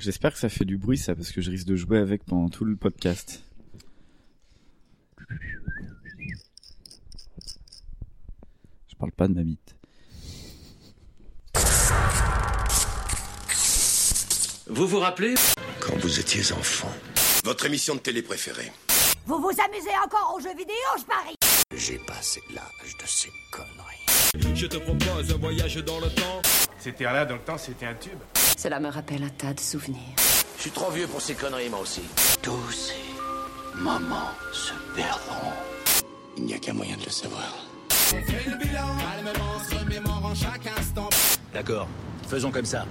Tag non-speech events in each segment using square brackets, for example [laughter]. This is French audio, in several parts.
J'espère que ça fait du bruit ça parce que je risque de jouer avec pendant tout le podcast. Je parle pas de ma bite. Vous vous rappelez? Quand vous étiez enfant, Votre émission de télé préférée Vous vous amusez encore aux jeux vidéo, je parie? J'ai passé l'âge de ces conneries. Je te propose un voyage dans le temps. C'était là dans le temps, c'était un tube. Cela me rappelle un tas de souvenirs. Je suis trop vieux pour ces conneries, moi aussi. Tous ces moments se perdront. Il n'y a qu'un moyen de le savoir. D'accord, faisons comme ça.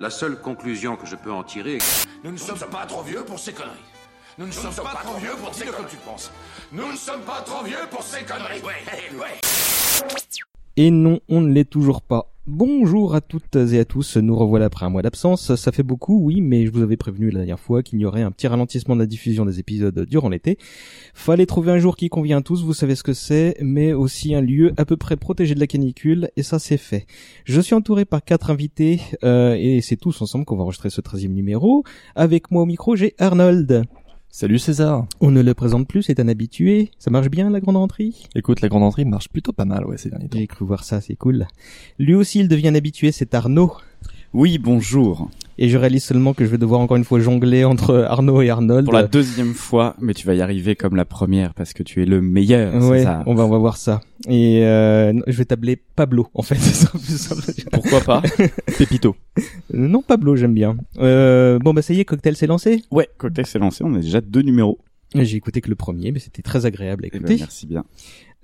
La seule conclusion que je peux en tirer est que Nous ne sommes pas trop vieux pour ces conneries. Nous ne sommes pas trop vieux pour ces conneries. tu penses. Nous ne sommes pas trop vieux pour ces conneries. Ouais, ouais. Et non, on ne l'est toujours pas. Bonjour à toutes et à tous, nous revoilà après un mois d'absence. Ça fait beaucoup, oui, mais je vous avais prévenu la dernière fois qu'il y aurait un petit ralentissement de la diffusion des épisodes durant l'été. Fallait trouver un jour qui convient à tous, vous savez ce que c'est, mais aussi un lieu à peu près protégé de la canicule, et ça c'est fait. Je suis entouré par quatre invités, euh, et c'est tous ensemble qu'on va enregistrer ce 13 numéro. Avec moi au micro, j'ai Arnold. Salut César. On ne le présente plus, c'est un habitué. Ça marche bien la grande entrée Écoute, la grande entrée marche plutôt pas mal, ouais, ces derniers temps. J'ai cru voir ça, c'est cool. Lui aussi, il devient un habitué, c'est Arnaud. Oui, bonjour. Et je réalise seulement que je vais devoir encore une fois jongler entre Arnaud et Arnold. Pour la deuxième fois, mais tu vas y arriver comme la première parce que tu es le meilleur. Ouais, ça on va on va voir ça. Et euh, je vais t'appeler Pablo en fait. [laughs] Pourquoi pas [laughs] Pépito. Euh, non, Pablo, j'aime bien. Euh, bon bah ça y est, cocktail s'est lancé. Ouais, cocktail s'est lancé. On a déjà deux numéros. J'ai écouté que le premier, mais c'était très agréable à Eh ben, écouter. merci bien.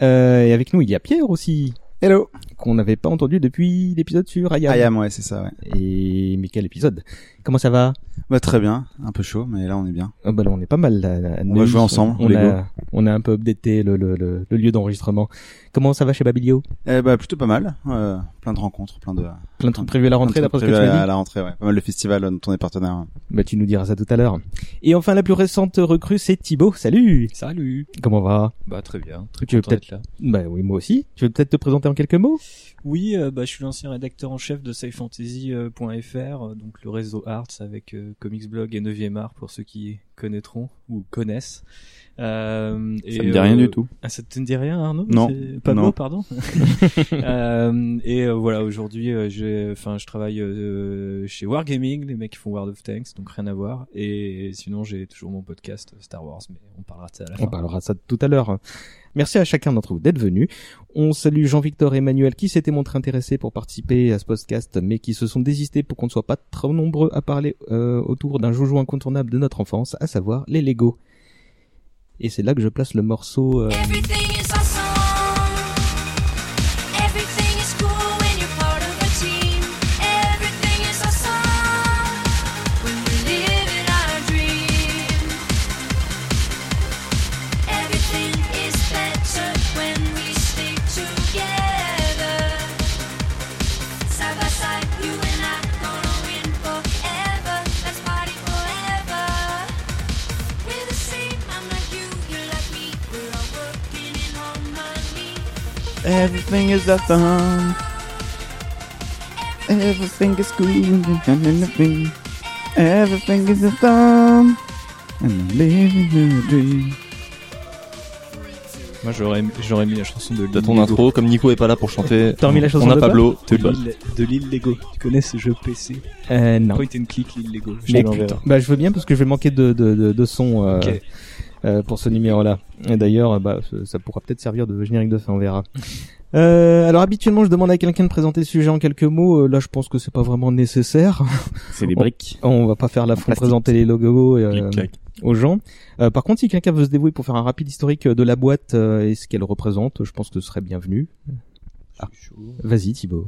Euh, et avec nous, il y a Pierre aussi, Hello. qu'on n'avait pas entendu depuis l'épisode sur Ayam. Ayam, ouais, c'est ça, ouais. Et mais quel épisode? Comment ça va Bah, très bien. Un peu chaud, mais là, on est bien. Ah bah là, on est pas mal. Là, là, On va jouer ensemble, On Lego. a, on a un peu updaté le, le, le, le lieu d'enregistrement. Comment ça va chez Babilio Eh bah, plutôt pas mal. Euh, plein de rencontres, plein de... Plein de trucs prévus à la rentrée, d'après ce que tu à la rentrée, ouais. Pas mal de festivals dont on est partenaire. Bah tu nous diras ça tout à l'heure. Et enfin, la plus récente recrue, c'est Thibaut. Salut Salut. Comment va Bah très bien, très Tu veux peut-être- d'être là. Bah oui, moi aussi. Tu veux peut-être te présenter en quelques mots? Oui, euh, bah je suis l'ancien rédacteur en chef de scifantasy.fr, euh, donc le réseau Avec euh, Comics Blog et 9e Art pour ceux qui connaîtront ou connaissent. Euh, Ça me dit rien du tout. Ah, ça te dit rien, Arnaud Non. Pablo, Non. pardon. [laughs] Euh, et euh, voilà, aujourd'hui, euh, enfin, je travaille euh, chez Wargaming, les mecs qui font World of Tanks, donc rien à voir. Et sinon, j'ai toujours mon podcast euh, Star Wars, mais on parlera de ça à la fin. On parlera de ça tout à l'heure. Merci à chacun d'entre vous d'être venu. On salue Jean-Victor et Emmanuel qui s'étaient montrés intéressés pour participer à ce podcast, mais qui se sont désistés pour qu'on ne soit pas trop nombreux à parler euh, autour d'un joujou incontournable de notre enfance, à savoir les Lego. Et c'est là que je place le morceau. euh, Everything is awesome. Everything is cool. Everything, everything is awesome. And I'm living a dream. Moi, j'aurais, j'aurais mis la chanson de T'as Lille ton Lego. intro, comme Nico est pas là pour chanter. T'as remis la chanson On a de Pablo. de T'es Lille, de Lille Lego. Tu connais ce jeu PC euh, non. Point and click Lille Lego. Je Mais l'enverrai. bah, je veux bien parce que je vais manquer de, de, de, de son euh, Ok. Euh, pour ce numéro-là. Et d'ailleurs, euh, bah, ça- pourra peut-être servir de générique de fin, on verra. [laughs] Euh, alors habituellement, je demande à quelqu'un de présenter le sujet en quelques mots. Euh, là, je pense que c'est pas vraiment nécessaire. [laughs] C'est des briques. On va pas faire de plastique. présenter les logos euh, aux gens. Euh, par contre, si quelqu'un veut se dévouer pour faire un rapide historique de la boîte euh, et ce qu'elle représente, je pense que ce serait bienvenu. Ah. Vas-y, Thibaut.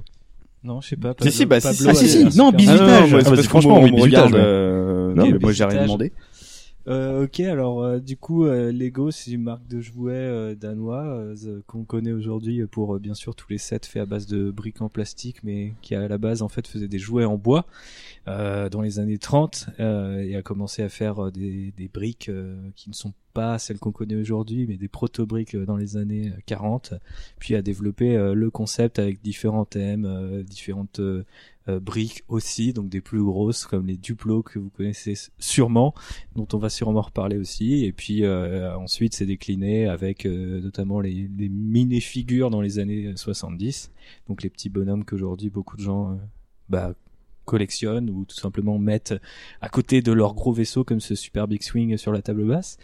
Non, je sais pas. Si, si, bah, si, Pablo ah, si, a si, non, bisutage. Ah, non, non, moi, Ah, vas-y, parce franchement, oui, me bisutage, regarde, euh, Non, mais mais moi j'ai rien demandé. Euh, ok, alors euh, du coup, euh, Lego, c'est une marque de jouets euh, danois euh, qu'on connaît aujourd'hui pour euh, bien sûr tous les sets faits à base de briques en plastique, mais qui à la base en fait faisait des jouets en bois dans les années 30 euh, et a commencé à faire des, des briques qui ne sont pas celles qu'on connaît aujourd'hui, mais des proto-briques euh, dans les années euh, 40, puis a développé euh, le concept avec différents thèmes, euh, différentes euh, euh, briques aussi, donc des plus grosses comme les Duplo que vous connaissez sûrement, dont on va sûrement reparler aussi, et puis euh, ensuite c'est décliné avec euh, notamment les, mini-figures dans les années 70, donc les petits bonhommes qu'aujourd'hui beaucoup de gens euh, bah, collectionnent ou tout simplement mettent à côté de leur gros vaisseau comme ce Super Big Swing sur la table basse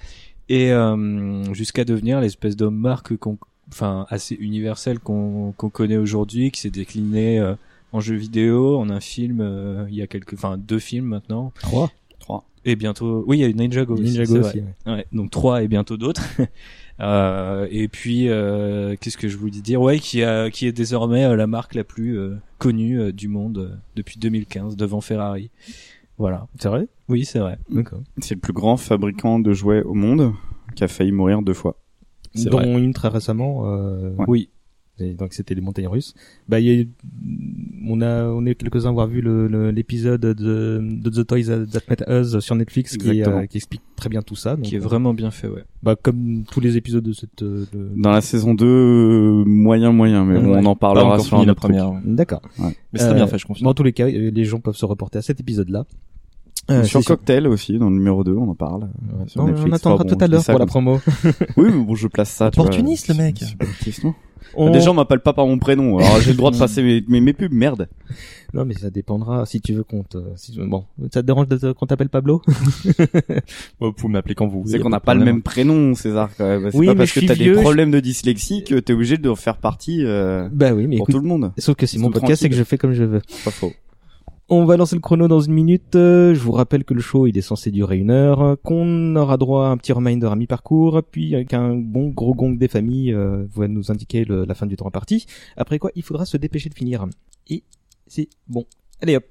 et euh, jusqu'à devenir l'espèce d'homme marque qu'on enfin assez universel qu'on qu'on connaît aujourd'hui qui s'est décliné euh, en jeu vidéo en un film euh, il y a quelques enfin deux films maintenant Trois. Trois. et bientôt oui il y a Ninjago aussi, Ninjago c'est aussi, vrai. Ouais, donc trois et bientôt d'autres [laughs] Euh, et puis euh, qu'est-ce que je voulais dire? Ouais qui a qui est désormais euh, la marque la plus euh, connue euh, du monde euh, depuis 2015 devant Ferrari voilà C'est vrai? Oui c'est vrai D'accord. C'est le plus grand fabricant de jouets au monde qui a failli mourir deux fois. Dont vrai. une très récemment. Euh, Ouais. oui et donc c'était les montagnes russes. Bah, il y a, eu- on a, on est quelques-uns à avoir vu le- le- l'épisode de, de The Toys That Met Us sur Netflix qui, euh, qui explique très bien tout ça. Donc, qui est euh, vraiment bien fait ouais bah, comme tous les épisodes de cette. euh, de- Dans la saison 2, euh, moyen moyen, mais Ouais. on en parlera encore sur la première. D'accord. Mais c'est très Euh, bien fait, je Dans confirme. tous les cas, les gens peuvent se reporter à cet épisode-là. Euh, sur c'est sûr. Cocktail aussi, dans le numéro 2, on en parle. Ouais. sur Non, Netflix. on attendra bon, tout à l'heure pour la promo. [laughs] Oui, mais bon, je place ça. tu vois, Opportuniste, le c'est- mec. c'est pas une question. On- Des gens m'appellent pas par mon prénom, alors j'ai le droit de [laughs] passer mes, mes, mes pubs, merde. Non, mais ça dépendra si tu veux qu'on te... Si... Bon, ça te dérange de- qu'on t'appelle Pablo? [laughs] Vous pouvez m'appeler quand vous. C'est qu'on n'a pas le même prénom, César, quand même. C'est Oui, pas mais parce que t'as des je- problèmes de dyslexie que t'es obligé de faire partie, euh, Bah oui, mais pour écoute, tout le monde. sauf que c'est Ils mon podcast et que je fais comme je veux. Pas faux. On va lancer le chrono dans une minute. Je vous rappelle que le show il est censé durer une heure, qu'on aura droit à un petit reminder à mi-parcours, puis avec un bon gros gong des familles euh, va nous indiquer le- la fin du temps imparti. Après quoi, il faudra se dépêcher de finir. Et c'est bon. Allez hop.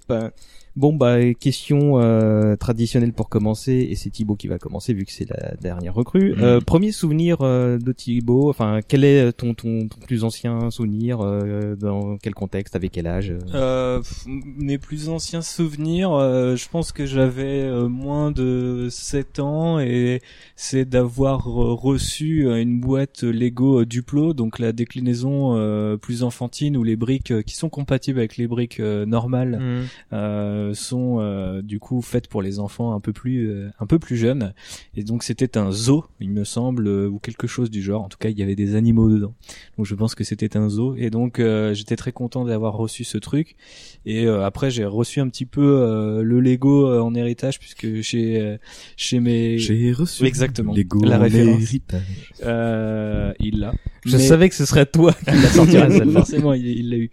Bon bah question euh, traditionnelle pour commencer et c'est Thibaut qui va commencer vu que c'est la dernière recrue. Mhm. Euh, premier souvenir euh, de Thibaut, enfin quel est ton ton, ton plus ancien souvenir euh, dans quel contexte avec quel âge euh? Euh, mes plus anciens souvenirs, euh, je pense que j'avais euh, moins de 7 ans et c'est d'avoir euh, reçu euh, une boîte Lego euh, Duplo, donc la déclinaison euh, plus enfantine où les briques euh, qui sont compatibles avec les briques euh, normales euh, sont euh, du coup faites pour les enfants un peu plus euh, un peu plus jeunes. Et donc c'était un zoo il me semble euh, ou quelque chose du genre. En tout cas il y avait des animaux dedans. Donc je pense que c'était un zoo. Et donc euh, j'étais très content d'avoir reçu ce truc. Et euh, après j'ai reçu un petit peu euh, le Lego euh, en héritage puisque chez euh, chez mes J'ai reçu exactement. Lego la en référence. héritage. euh, il l'a. Je Mais- savais que ce serait toi qui la sortirais. [laughs] Forcément, il il l'a eu.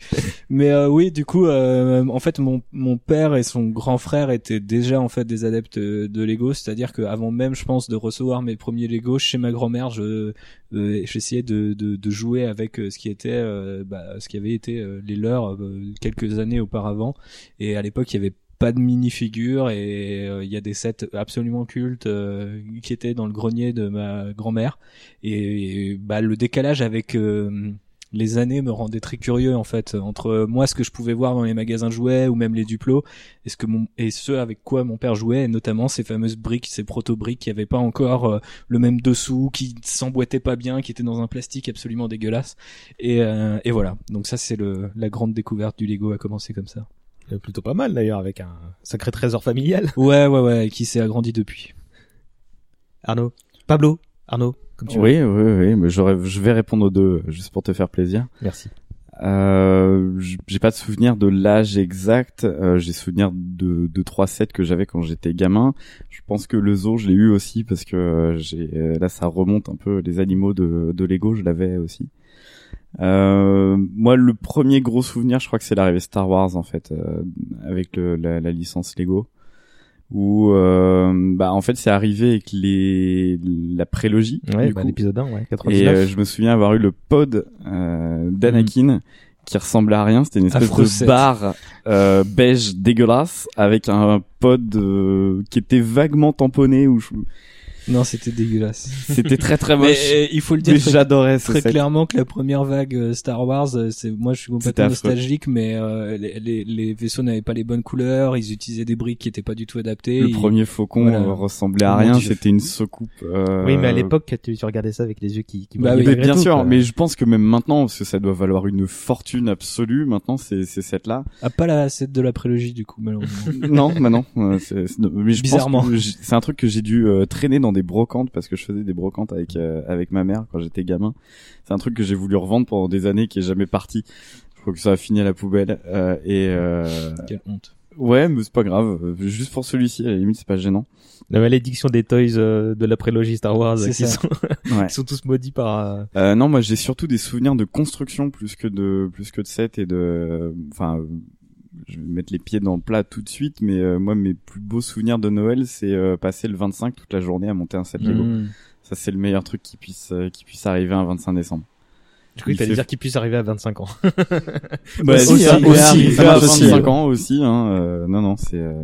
Mais euh, oui, du coup, euh, en fait, mon mon père et son grand frère étaient déjà en fait des adeptes euh, de Lego, c'est-à-dire qu'avant même, je pense, de recevoir mes premiers Lego chez ma grand-mère, je euh, j'essayais de, de jouer avec euh, ce qui était euh, bah, ce qui avait été les leurs quelques années auparavant. Et à l'époque, il y avait pas de mini-figures et il y a des sets absolument cultes qui étaient dans le grenier de ma grand-mère et, et, bah le décalage avec les années me rendait très curieux en fait entre moi ce que je pouvais voir dans les magasins de jouets ou même les duplos et ce que mon et ce avec quoi mon père jouait et notamment ces fameuses briques ces proto briques qui avaient pas encore euh, le même dessous qui s'emboîtaient pas bien qui étaient dans un plastique absolument dégueulasse. Et euh, et voilà. Donc ça c'est le la grande découverte du Lego a commencé comme ça. Euh, Plutôt pas mal d'ailleurs avec un sacré trésor familial. ouais ouais ouais qui s'est agrandi depuis. Arnaud, Pablo, Arnaud, comme tu veux. Oui, oui, oui, mais j'aurais, je vais répondre aux deux, juste pour te faire plaisir. Merci. Euh, j'ai pas de souvenir de l'âge exact. Euh, j'ai souvenir de de trois sets que j'avais quand j'étais gamin. Je pense que le zoo, je l'ai eu aussi parce que euh, j'ai euh, là ça remonte un peu les animaux de de Lego, je l'avais aussi. Euh, moi, le premier gros souvenir, je crois que c'est l'arrivée Star Wars en fait, euh, avec le, la, la licence Lego, où euh, bah en fait c'est arrivé avec les la prélogie. Ouais, du bah, coup. l'épisode 1, ouais, Et 99. euh, je me souviens avoir eu le pod euh, d'Anakin qui ressemblait à rien. C'était une espèce de set. barre euh, beige dégueulasse avec un pod euh, qui était vaguement tamponné. Où je... Non, c'était dégueulasse. C'était très très Mais, moche. euh, il faut le dire Mais très, j'adorais très set. clairement que la première vague euh, Star Wars, euh, c'est moi je suis complètement nostalgique, mais euh, les, les, les vaisseaux n'avaient pas les bonnes couleurs, ils utilisaient des briques qui étaient pas du tout adaptées. Le premier faucon Voilà. ressemblait à Oh rien, c'était une soucoupe. euh, Oui, mais à l'époque, tu, tu regardais ça avec les yeux qui, qui Bah oui. Mais bien tout, sûr, quoi. mais je pense que même maintenant, parce que ça doit valoir une fortune absolue, maintenant, ces, ces sets-là. Ah, pas la set de la prélogie du coup, malheureusement. non, bah non. c'est- c'est- mais je Bizarrement. c'est un truc que j'ai dû euh, traîner dans des brocantes parce que je faisais des brocantes avec euh, avec ma mère quand j'étais gamin. C'est un truc que j'ai voulu revendre pendant des années qui est jamais parti. Je crois que ça a fini à la poubelle euh, et euh, Quelle honte. ouais, mais c'est pas grave. Juste pour celui-ci, à la limite, c'est pas gênant. La malédiction des toys euh, de la prélogie Star Wars qui sont, [laughs] Ouais. qui sont tous maudits par. euh, Euh, non, moi j'ai surtout des souvenirs de construction plus que de plus que de set et de enfin euh, je vais mettre les pieds dans le plat tout de suite mais euh, moi mes plus beaux souvenirs de Noël c'est euh, passer le 25 toute la journée à monter un set Lego. Mmh. Ça c'est le meilleur truc qui puisse euh, qui puisse arriver un 25 décembre. Du coup, il fallait fait- dire qu'il puisse arriver à 25 ans. [laughs] Bah, Aussi, si, hein, ça aussi, ça à marche aussi, 25 ouais. ans aussi hein euh, non non, c'est euh,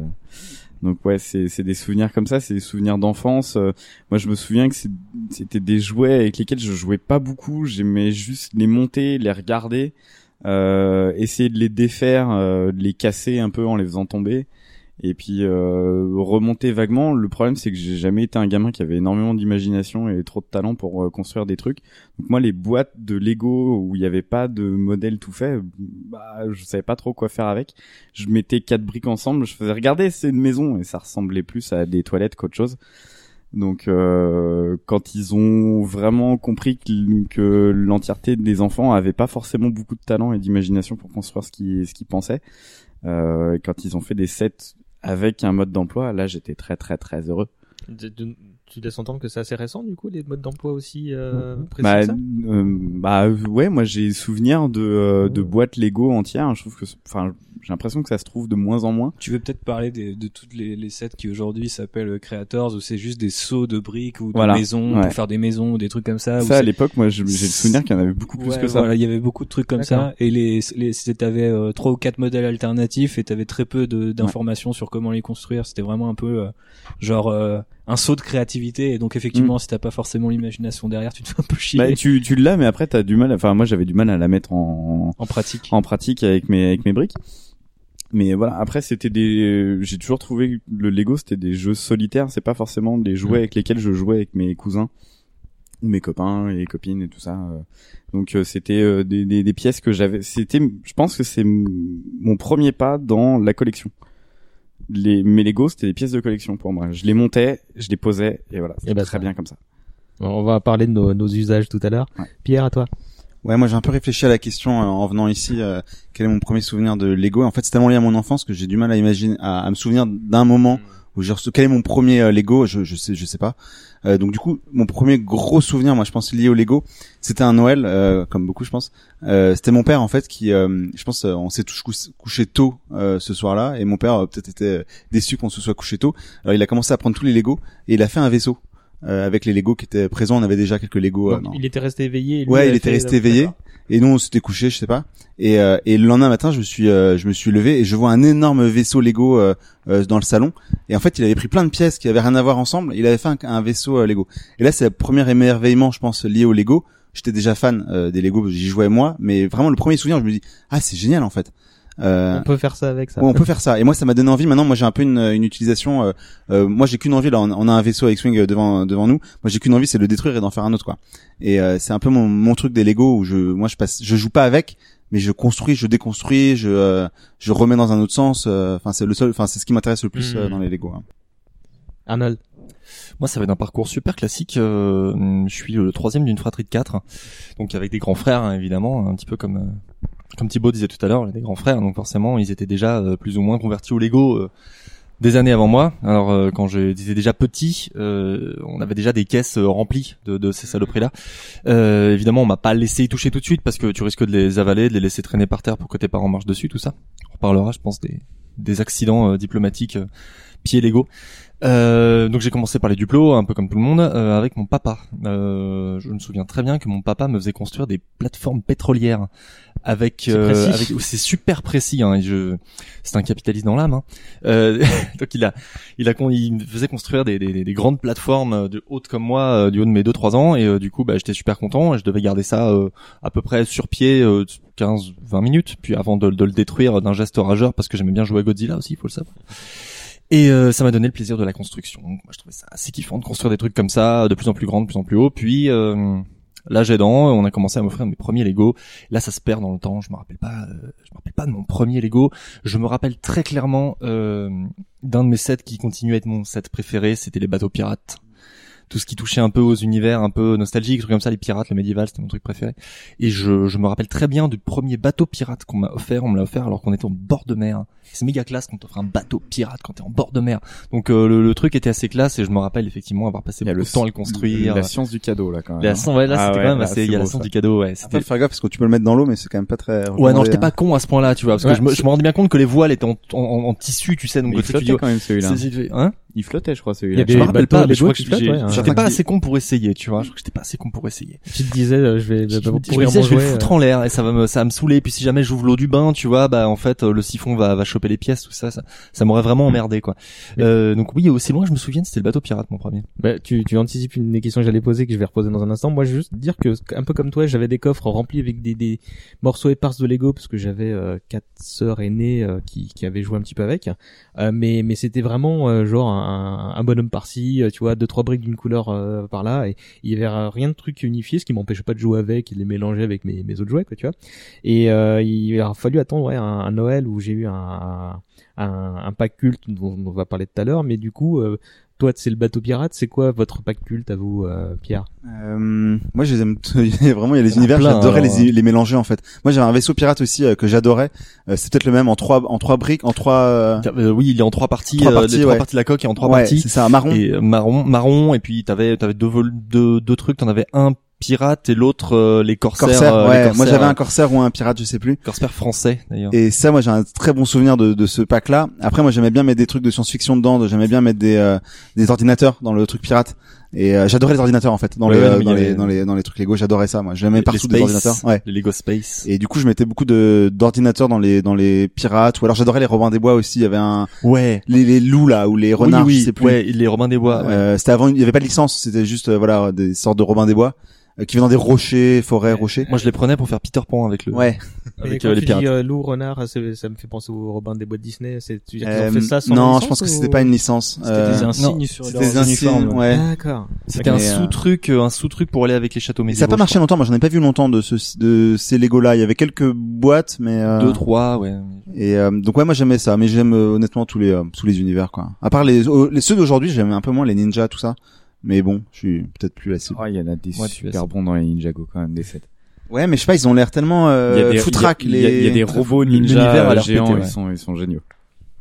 donc ouais, c'est c'est des souvenirs comme ça, c'est des souvenirs d'enfance. Euh, moi, je me souviens que c'est- c'était des jouets avec lesquels je jouais pas beaucoup. J'aimais juste les monter, les regarder, euh, essayer de les défaire, euh, de les casser un peu en les faisant tomber, et puis euh, remonter vaguement. Le problème, c'est que j'ai jamais été un gamin qui avait énormément d'imagination et trop de talent pour euh, construire des trucs. Donc moi, les boîtes de Lego où il n'y avait pas de modèle tout fait, bah, je savais pas trop quoi faire avec. Je mettais quatre briques ensemble, je faisais regarder, c'est une maison et ça ressemblait plus à des toilettes qu'autre chose. Donc euh, quand ils ont vraiment compris que, l'entièreté des enfants avaient pas forcément beaucoup de talent et d'imagination pour construire ce qu'ils pensaient, euh, quand ils ont fait des sets avec un mode d'emploi, là j'étais très très très heureux. Tu laisses entendre que c'est assez récent, du coup, les modes d'emploi aussi euh, précis Bah, ça? euh, bah ouais, moi j'ai souvenir de euh, de boîtes Lego entières. Je trouve que, enfin, j'ai l'impression que ça se trouve de moins en moins. Tu veux peut-être parler des, de toutes les, les sets qui aujourd'hui s'appellent Creators où c'est juste des sauts de briques ou de Voilà, maisons ouais. pour faire des maisons ou des trucs comme ça. Ça à l'époque, moi j'ai le souvenir qu'il y en avait beaucoup plus Ouais, que ça. Voilà, il y avait beaucoup de trucs comme ça et les, les c'était- t'avais euh, trois ou quatre modèles alternatifs et t'avais très peu d'informations sur comment les construire. C'était vraiment un peu euh, genre euh, un saut de créativité et donc effectivement si t'as pas forcément l'imagination derrière, tu te fais un peu chier Bah, tu tu l'as, mais après t'as du mal. Enfin, moi j'avais du mal à la mettre en en pratique. en pratique avec mes avec mes briques. Mais voilà, après c'était des. J'ai toujours trouvé que le Lego c'était des jeux solitaires. C'est pas forcément des jouets Mm. avec lesquels je jouais avec mes cousins ou mes copains et copines et tout ça. euh. Donc euh, c'était euh, des, des des pièces que j'avais. C'était, je pense que c'est mon premier pas dans la collection. Les mes Lego c'était des pièces de collection pour moi. Je les montais, je les posais et voilà. C'était bah, très ça- bien comme ça. On va parler de nos, nos usages tout à l'heure. Ouais. Pierre, à toi. Ouais, moi j'ai un peu réfléchi à la question euh, en venant ici. euh, quel est mon premier souvenir de Lego En fait, c'est tellement lié à mon enfance que j'ai du mal à imaginer, à, à me souvenir d'un moment où j'ai reçu. Quel est mon premier euh, Lego je, je sais, je sais pas. Euh, donc du coup, mon premier gros souvenir, moi je pense lié au Lego, c'était un Noël, euh, comme beaucoup je pense. Euh, c'était mon père en fait qui, euh, je pense, euh, on s'est tous cou- couché tôt euh, ce soir-là, et mon père peut-être était déçu qu'on se soit couché tôt. Alors il a commencé à prendre tous les Lego et il a fait un vaisseau. Euh, avec les Lego qui étaient présents, on avait déjà quelques Lego. euh, Donc, il était resté éveillé. et lui Ouais, il était resté éveillé. Et nous, on s'était couché, je sais pas. Et, euh, et le lendemain matin, je me suis, euh, je me suis levé et je vois un énorme vaisseau Lego euh, euh, dans le salon. Et en fait, il avait pris plein de pièces qui avaient rien à voir ensemble. Il avait fait un, un vaisseau Lego. Et là, c'est le premier émerveillement, je pense, lié au Lego. J'étais déjà fan euh, des Lego, j'y jouais moi. Mais vraiment, le premier souvenir, je me dis, ah, c'est génial en fait. Euh, On peut faire ça avec ça. Ouais, on peut faire ça. Et moi, ça m'a donné envie. Maintenant, moi, j'ai un peu une, une utilisation. euh, euh, moi, j'ai qu'une envie. Là, on, on a un vaisseau avec swing devant devant nous. Moi, j'ai qu'une envie, c'est de le détruire et d'en faire un autre, quoi. Et euh, c'est un peu mon, mon truc des Lego où je, moi, je passe, je joue pas avec, mais je construis, je déconstruis, je euh, je remets dans un autre sens. euh, Enfin, c'est le seul. Enfin, c'est ce qui m'intéresse le plus euh, dans les Lego. hein. Arnold. Moi, ça va être un parcours super classique. euh, je suis le troisième d'une fratrie de quatre, donc avec des grands frères hein, évidemment, un petit peu comme euh, comme Thibaut disait tout à l'heure, des grands frères. Donc forcément, ils étaient déjà euh, plus ou moins convertis au Lego euh, des années avant moi. Alors euh, quand j'étais déjà petit, on avait déjà des caisses remplies de, de ces saloperies-là. Évidemment, on m'a pas laissé y toucher tout de suite parce que tu risques de les avaler, de les laisser traîner par terre pour que tes parents marchent dessus, tout ça. On reparlera, je pense, des des accidents diplomatiques. euh, pied Lego. Euh, donc j'ai commencé par les duplos, un peu comme tout le monde, euh, avec mon papa. Euh, je me souviens très bien que mon papa me faisait construire des plateformes pétrolières avec, C'est euh, avec c'est super précis. Hein, et je, c'est un capitaliste dans l'âme. Hein. Euh, [laughs] donc il a, il a, il me faisait construire des, des, des grandes plateformes de hautes comme moi, du haut de mes 2-3 ans, et du coup, bah, j'étais super content. et Je devais garder ça euh, à peu près sur pied euh, 15-20 minutes, puis avant de, de le détruire d'un geste rageur, parce que j'aimais bien jouer à Godzilla aussi, il faut le savoir. Et euh, ça m'a donné le plaisir de la construction. Moi, je trouvais ça assez kiffant de construire des trucs comme ça, de plus en plus grands, de plus en plus haut. Puis euh, l'âge aidant, on a commencé à m'offrir mes premiers Lego. Là, ça se perd dans le temps. Je me rappelle pas. euh, je me rappelle pas de mon premier Lego. Je me rappelle très clairement euh, d'un de mes sets qui continue à être mon set préféré. C'était les bateaux pirates. Tout ce qui touchait un peu aux univers un peu nostalgiques, trucs comme ça, les pirates, le médiéval, c'était mon truc préféré. Et je, je me rappelle très bien du premier bateau pirate qu'on m'a offert. On me l'a offert alors qu'on était en bord de mer. C'est méga classe quand t'offre un bateau pirate quand t'es en bord de mer. Donc euh, le, le truc était assez classe et je me rappelle effectivement avoir passé Il y a beaucoup le de temps à le construire. La science du cadeau là quand même. La science- ouais, là Ah c'était ouais, quand même là, assez, il y a la science ça. du cadeau, ouais. C'était, faut faire gaffe parce que tu peux le mettre dans l'eau, mais c'est quand même pas très. ouais, non, j'étais hein. pas con à ce point-là, tu vois, parce Ouais, que je me, je me rendais bien compte que les voiles étaient en, en, en tissu, tu sais, donc Mais le il flottait quand même celui-là. hein? Il flottait, je crois, Il y celui-là. avait je me les rappelle bateaux pas, mais je crois que ouais, hein. j'étais pas assez con pour essayer, tu vois. Je crois que j'étais pas assez con pour essayer. Tu te disais, euh, je vais, Je, je vais foutre en l'air et ça va me, ça va me saouler. Puis si jamais j'ouvre l'eau du bain, tu vois, bah en fait euh, le siphon va, va choper les pièces, tout ça, ça, ça m'aurait vraiment emmerdé quoi. Euh, donc oui, aussi loin je me souvienne, c'était le bateau pirate mon premier. Bah, tu, tu anticipes une des questions que j'allais poser que je vais reposer dans un instant. Moi, je vais juste dire que, un peu comme toi, j'avais des coffres remplis avec des, des morceaux épars de Lego parce que j'avais euh, quatre sœurs aînées euh, qui, qui avaient joué un petit peu avec. Euh, mais mais c'était vraiment euh, genre un, bonhomme par-ci, euh, tu vois, deux trois briques d'une couleur euh, par là, et il y avait euh, rien de truc unifié, ce qui m'empêchait pas de jouer avec et de les mélanger avec mes, autres jouets, quoi, tu vois. Et il a fallu attendre un, Noël où j'ai eu un, pack culte dont on va parler tout à l'heure, mais du coup. Toi, c'est le bateau pirate. C'est quoi votre pack culte à vous, euh, Pierre? Euh, moi, je les aime. [laughs] Vraiment, il y a les univers. J'adorais alors. les, les mélanger en fait. Moi, j'avais un vaisseau pirate aussi euh, que j'adorais. Euh, c'est peut-être le même en trois, en trois briques, en trois. euh, Euh, oui, il est en trois parties, Trois euh, parties, les trois ouais. parties de la coque et en trois ouais, parties. C'est ça, marron. Et marron, marron, et puis t'avais, t'avais deux, vol- deux, deux trucs. T'en avais un pirate et l'autre euh, les corsaires. Corsaire, euh, les ouais. Moi, j'avais un corsaire ou un pirate, je sais plus. corsaire français d'ailleurs. Et ça, moi, j'ai un très bon souvenir de, de ce pack-là. Après, moi, j'aimais bien mettre des trucs de science-fiction dedans. J'aimais bien mettre des, euh, des ordinateurs dans le truc pirate. Et euh, j'adorais les ordinateurs en fait dans Ouais, les ouais, euh, dans les avait- dans les dans les trucs Lego. J'adorais ça. Moi, j'aimais partout les des Space, ordinateurs. Ouais. Les Lego Space. Et du coup, je mettais beaucoup de d'ordinateurs dans les dans les pirates. Ou alors, j'adorais les Robins des Bois aussi. Il y avait un Ouais. les, les loups là ou les renards. oui, oui, je sais plus. ouais, les Robins des Bois. Euh, c'était avant, il y avait pas de licence, c'était juste voilà des sortes de Robins des Bois qui venaient dans des rochers, forêts, rochers. Moi, je les prenais pour faire Peter Pan avec le. Ouais. Avec quand euh, tu les pirates. dis euh, loup, renard, ça, ça me fait penser aux Robins des bois de Disney. C'est, tu veux dire qu'ils ont Euh, fait ça sans non, licence je pense que ou- c'était pas une licence. C'était Euh, des insignes non, sur c'était leurs des insignes, uniformes. ouais. D'accord. C'était un euh, sous-truc, euh, un sous-truc pour aller avec les châteaux médiévaux. ça a pas marché longtemps. Moi, j'en ai pas vu longtemps de ce de ces Lego là. Il y avait quelques boîtes, mais euh. Deux, trois, ouais. et euh, donc ouais, moi j'aimais ça, mais j'aime euh, honnêtement tous les euh, tous les univers quoi. À part les euh, les ceux d'aujourd'hui, j'aime un peu moins les ninjas tout ça. Mais bon, je suis peut-être plus la cible. Oh, il y en a des Ouais, super bons dans les Ninjago quand même des sets. Ouais, mais je sais pas, ils ont l'air tellement Il y a euh, des- foutraques il y a- il y a- il y a les. des robots ninja géants, pété, ils sont ils sont géniaux.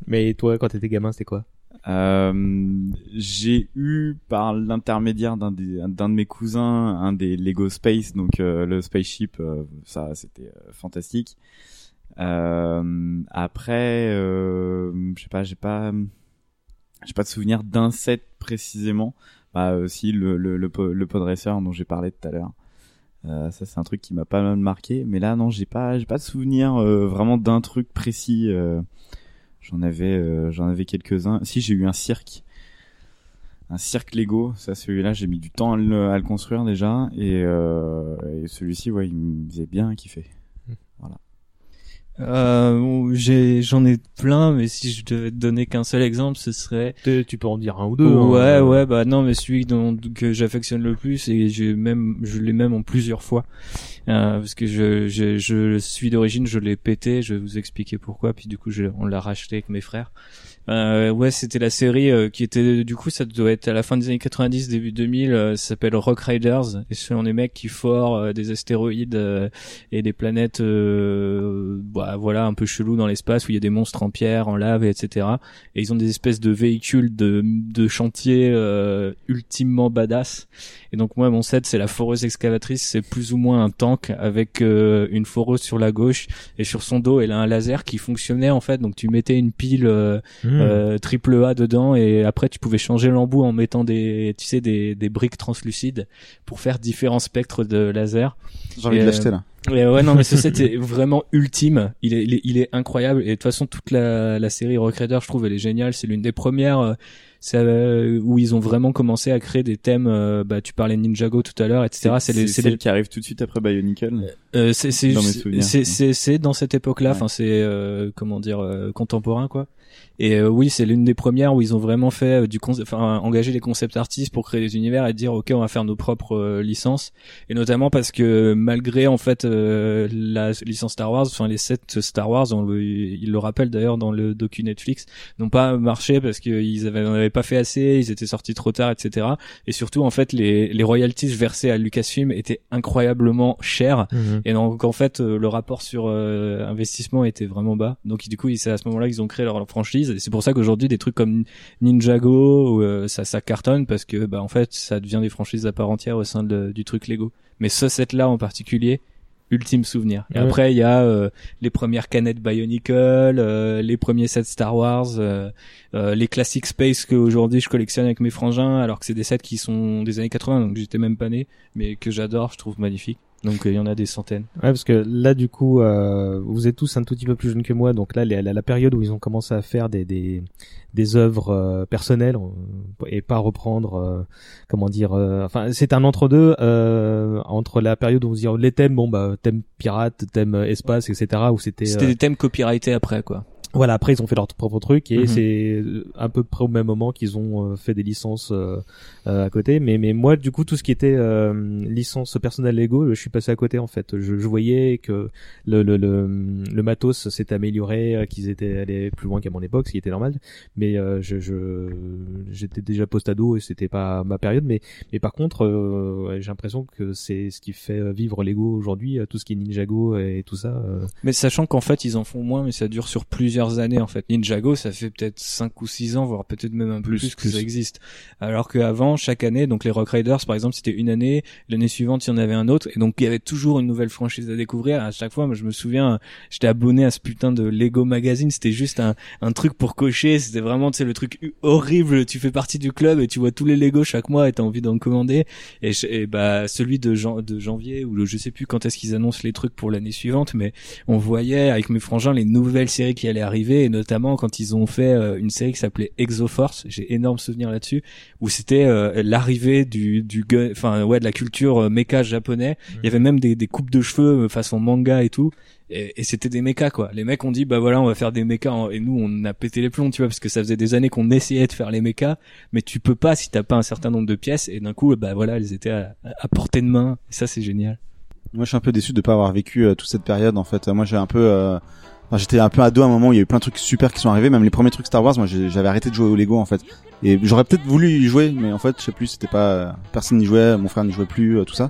Mais toi, quand t'étais gamin, c'était quoi? Euh, j'ai eu par l'intermédiaire d'un des- d'un de mes cousins un des Lego Space, donc euh, le spaceship, euh, ça c'était euh, fantastique. Euh, après, euh, je sais pas, j'ai pas, j'ai pas de souvenir d'un set précisément. Bah aussi le le le, le Podracer dont j'ai parlé tout à l'heure. Euh, ça c'est un truc qui m'a pas mal marqué, mais là non j'ai pas j'ai pas de souvenir euh, vraiment d'un truc précis. euh, J'en avais, euh, j'en avais quelques-uns. Si j'ai eu un cirque, un cirque Lego. Ça, celui-là, j'ai mis du temps à le, à le construire déjà, et, euh, et celui-ci, ouais, il me faisait bien kiffer. Euh, j'en ai plein, mais si je devais te donner qu'un seul exemple, ce serait. Tu tu peux en dire un ou deux. ouais, hein. ouais, bah non, mais celui dont, que j'affectionne le plus et j'ai même, je l'ai même en plusieurs fois, euh, parce que je, je, je suis d'origine, je l'ai pété, je vais vous expliquer pourquoi, puis du coup, je, on l'a racheté avec mes frères. Euh, ouais, c'était la série euh, qui était, du coup, ça doit être à la fin des années 90, début 2000, euh, ça s'appelle Rock Riders, et ce sont des mecs qui forent euh, des astéroïdes euh, et des planètes, euh, bah, voilà, un peu chelou dans l'espace où il y a des monstres en pierre, en lave, et etc. Et ils ont des espèces de véhicules de, de chantier euh, ultimement badass. Et donc moi, mon set, c'est la foreuse excavatrice, c'est plus ou moins un tank avec euh, une foreuse sur la gauche et sur son dos elle a un laser qui fonctionnait en fait donc tu mettais une pile euh, Mmh. euh, triple A dedans et après tu pouvais changer l'embout en mettant des tu sais des, des briques translucides pour faire différents spectres de laser J'ai envie Et, de euh, l'acheter là. Ouais, ouais, non, mais ce [laughs] set est vraiment ultime. Il est, il est, il est incroyable. Et de toute façon, toute la, la série Rock Raider, je trouve, elle est géniale. C'est l'une des premières euh, c'est, euh, où ils ont vraiment commencé à créer des thèmes. euh, bah, tu parlais de Ninjago tout à l'heure, etc. C'est les, c'est celle les- qui arrive tout de suite après Bionicle. euh, c'est, c'est, Dans dans cette époque-là. Ouais. Enfin, c'est euh, comment dire euh, contemporain, quoi. Et euh, oui, c'est l'une des premières où ils ont vraiment fait euh, du enfin engagé les concept artistes pour créer des univers et dire ok, on va faire nos propres euh, licences. Et notamment parce que malgré en fait euh, la licence Star Wars, enfin les sept Star Wars, on le, ils le rappellent d'ailleurs dans le docu Netflix, n'ont pas marché parce qu'ils avaient, on avait pas fait assez, ils étaient sortis trop tard, etc. Et surtout en fait les, les royalties versées à Lucasfilm étaient incroyablement chères. Mhm. Et donc en fait le rapport sur euh, investissement était vraiment bas. Donc du coup c'est à ce moment-là qu'ils ont créé leur, leur franchise. C'est pour ça qu'aujourd'hui des trucs comme Ninjago euh, ça ça cartonne parce que bah en fait ça devient des franchises à part entière au sein de- du truc Lego. Mais ce set là en particulier ultime souvenir. Et après il y a euh, les premières canettes Bionicle, euh, les premiers sets Star Wars, euh, les classiques Space que aujourd'hui je collectionne avec mes frangins alors que c'est des sets qui sont des années 80 donc j'étais même pas né mais que j'adore, je trouve magnifique. Donc euh, il y en a des centaines. Ouais, parce que là, du coup, euh, vous êtes tous un tout petit peu plus jeunes que moi, donc là, la, la, la période où ils ont commencé à faire des des, des œuvres euh, personnelles et pas reprendre, euh, comment dire, euh, enfin, c'est un entre deux euh, entre la période où dit oh, les thèmes, bon bah thème pirate, thème espace, etc. où c'était C'était euh, des thèmes copyrightés après quoi. Voilà, après ils ont fait leur propre truc et Mhm. c'est euh, à peu près au même moment qu'ils ont euh, fait des licences euh, euh, à côté. Mais mais moi du coup tout ce qui était euh, licence personnelle Lego, je suis passé à côté en fait. Je, je voyais que le le le, le matos s'était amélioré, euh, qu'ils étaient allés plus loin qu'à mon époque, ce qui était normal. Mais euh, je je j'étais déjà post-ado et c'était pas ma période. Mais mais par contre euh, j'ai l'impression que c'est ce qui fait vivre Lego aujourd'hui, tout ce qui est Ninjago et tout ça. Mais sachant qu'en fait ils en font moins mais ça dure sur plusieurs années en fait. Ninjago ça fait peut-être 5 ou 6 ans voire peut-être même un peu Plus, plus, que plus. ça existe. Alors qu'avant chaque année donc les Rock Riders par exemple c'était une année, l'année suivante il y en avait un autre et donc il y avait toujours une nouvelle franchise à découvrir. À chaque fois moi je me souviens j'étais abonné à ce putain de Lego Magazine, c'était juste un un truc pour cocher, c'était vraiment tu sais le truc horrible, tu fais partie du club et tu vois tous les Lego chaque mois et t'as envie d'en commander et, et bah celui de, jan- de janvier ou le, je sais plus quand est-ce qu'ils annoncent les trucs pour l'année suivante mais on voyait avec mes frangins les nouvelles séries qui allaient arriver et notamment quand ils ont fait euh, une série qui s'appelait Exoforce. J'ai énorme souvenir là-dessus où c'était euh, l'arrivée du enfin ouais de la culture euh, mecha japonais. Il y avait même des, des coupes de cheveux euh, façon manga et tout. Et, et c'était des mechas quoi. Les mecs ont dit bah voilà on va faire des mechas en- et nous on a pété les plombs tu vois parce que ça faisait des années qu'on essayait de faire les mechas. Mais tu peux pas si t'as pas un certain nombre de pièces. Et d'un coup bah voilà elles étaient à, à portée de main. Et ça c'est génial. Moi, je suis un peu déçu de pas avoir vécu euh, toute cette période. En fait, moi, j'ai un peu, euh, j'étais un peu ado à un moment il y a eu plein de trucs super qui sont arrivés. Même les premiers trucs Star Wars, moi, j'avais arrêté de jouer au Lego en fait. Et j'aurais peut-être voulu y jouer, mais en fait, je sais plus, c'était pas, euh, personne n'y jouait, mon frère n'y jouait plus, euh, tout ça.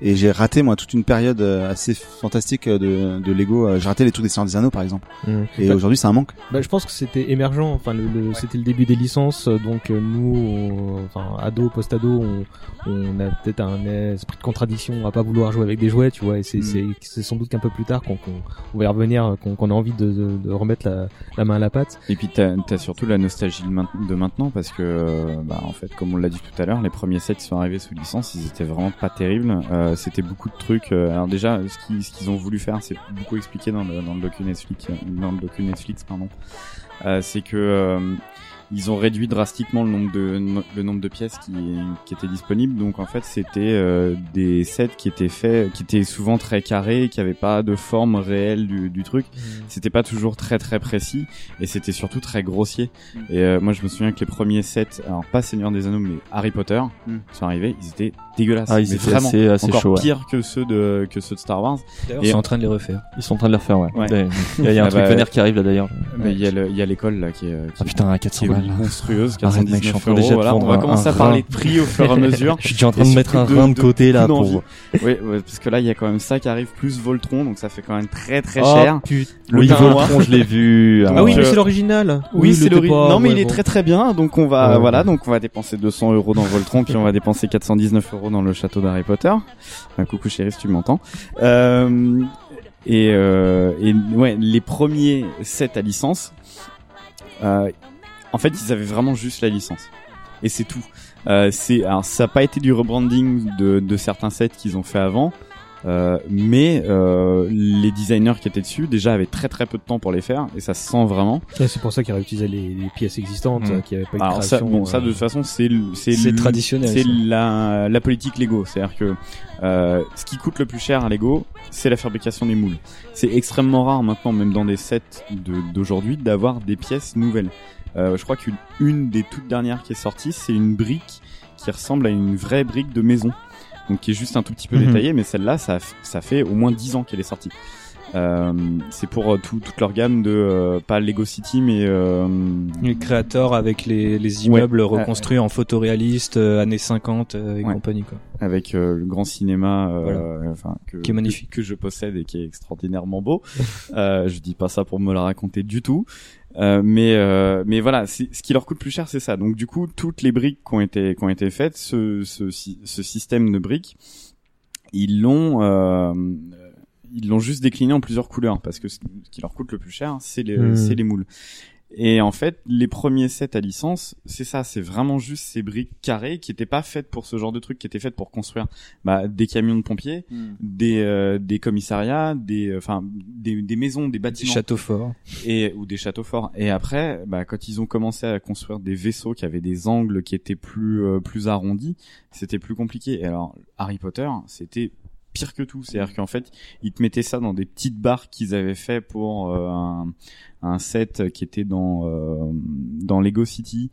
Et j'ai raté moi toute une période euh, assez fantastique euh, de, de Lego. Euh, J'ai raté les trucs des Seigneurs des Anneaux par exemple. Mhm. Et Bah, aujourd'hui, c'est un manque. Bah, je pense que c'était émergent. Enfin, le, le- c'était le début des licences. Donc nous, on- enfin ado, post-ado, on, on a peut-être un esprit de contradiction à pas vouloir jouer avec des jouets, tu vois. Et c'est Mm. c'est c'est sans doute qu'un peu plus tard qu'on on va y revenir, qu'on qu'on a envie de, de, de remettre la, la main à la pâte. Et puis t'as as surtout la nostalgie de main- de maintenant parce que bah en fait comme on l'a dit tout à l'heure les premiers sets qui sont arrivés sous licence ils étaient vraiment pas terribles euh, c'était beaucoup de trucs euh, alors déjà ce qu'ils ce ont voulu faire c'est beaucoup expliqué dans le dans le docu Netflix euh, dans le docu Netflix pardon. Euh, c'est que euh, ils ont réduit drastiquement le nombre de le nombre de pièces qui, qui étaient disponibles donc en fait c'était euh, des sets qui étaient faits qui étaient souvent très carrés qui avaient pas de forme réelle du, du truc c'était pas toujours très très précis et c'était surtout très grossier et euh, moi je me souviens que les premiers sets alors pas Seigneur des Anneaux mais Harry Potter Mm. sont arrivés ils étaient dégueulasses Ah, ils mais étaient vraiment assez- assez encore ouais. pire que ceux de que ceux de Star Wars Et- ils sont en train de les refaire. Ils sont en train de le refaire, ouais. Ouais. Il y a, il y a un Ah truc bah, vénère qui arrive là d'ailleurs. mais il y a le- il y a l'école là qui est, euh, qui Ah putain, à qui 400 est balles. Euh, monstrueuse, Arrête, mec, je suis en 419 train euros. déjà de Voilà, on va commencer à parler de prix au fur et à [laughs] mesure. Je suis déjà en train Et de mettre un rein de côté, là, pour-. Oui, ouais, parce que là, il y a quand même ça qui arrive, plus Voltron, donc ça fait quand même très très Oh, cher. putain. Le Oui. Voltron, je l'ai vu. Ah oui, Donc, mais euh, c'est l'original. Oui, c'est l'original. Non, mais il est très très bien. Donc on va, voilà, donc on va dépenser 200 euros dans Voltron, puis on va dépenser 419 euros dans le château d'Harry Potter. Euh, coucou chérie, si tu m'entends. Euh, et, euh, et ouais, les premiers sets à licence, euh, en fait, ils avaient vraiment juste la licence. Et c'est tout. Euh, c'est, alors, ça n'a pas été du rebranding de, de certains sets qu'ils ont fait avant. Euh, mais euh, les designers qui étaient dessus déjà avaient très très peu de temps pour les faire et ça se sent vraiment. Ouais, c'est pour ça qu'ils réutilisaient les, les pièces existantes, Mm. euh, qui avaient pas Alors ça, bon, ça euh. de toute façon c'est le- c'est C'est le- traditionnel, C'est la la politique Lego, c'est-à-dire que euh, ce qui coûte le plus cher à Lego, c'est la fabrication des moules. C'est extrêmement rare maintenant, même dans des sets de- d'aujourd'hui, d'avoir des pièces nouvelles. Euh, je crois qu'une une des toutes dernières qui est sortie, c'est une brique qui ressemble à une vraie brique de maison. Donc qui est juste un tout petit peu Mhm. détaillée, mais celle-là, ça, ça fait au moins 10 ans qu'elle est sortie. Euh, c'est pour euh, tout- toute leur gamme de euh, pas Lego City mais euh, Les créateurs avec les, les immeubles Ouais. reconstruits en photoréaliste euh, années 50 euh, et Ouais. compagnie quoi. avec euh, le grand cinéma euh, enfin que, Qui est magnifique. que, que je possède et qui est extraordinairement beau euh, je dis pas ça pour me la raconter du tout euh, mais euh, mais voilà ce qui leur coûte plus cher c'est ça donc du coup toutes les briques qui ont été qui ont été faites ce ce, ce système de briques ils l'ont euh, ils l'ont juste décliné en plusieurs couleurs parce que ce qui leur coûte le plus cher c'est les Hmm. c'est les moules et en fait, les premiers sets à licence, c'est ça, c'est vraiment juste ces briques carrées qui étaient pas faites pour ce genre de truc, qui étaient faites pour construire bah, des camions de pompiers, des euh, des commissariats, des enfin des, des maisons, des Des bâtiments, châteaux forts. et ou des châteaux forts. Et après, bah, quand ils ont commencé à construire des vaisseaux qui avaient des angles qui étaient plus euh, plus arrondis, c'était plus compliqué. Et alors Harry Potter, c'était pire que tout. C'est-à-dire qu'en fait, ils te mettaient ça dans des petites barres qu'ils avaient fait pour euh, un, un set qui était dans euh, dans Lego City.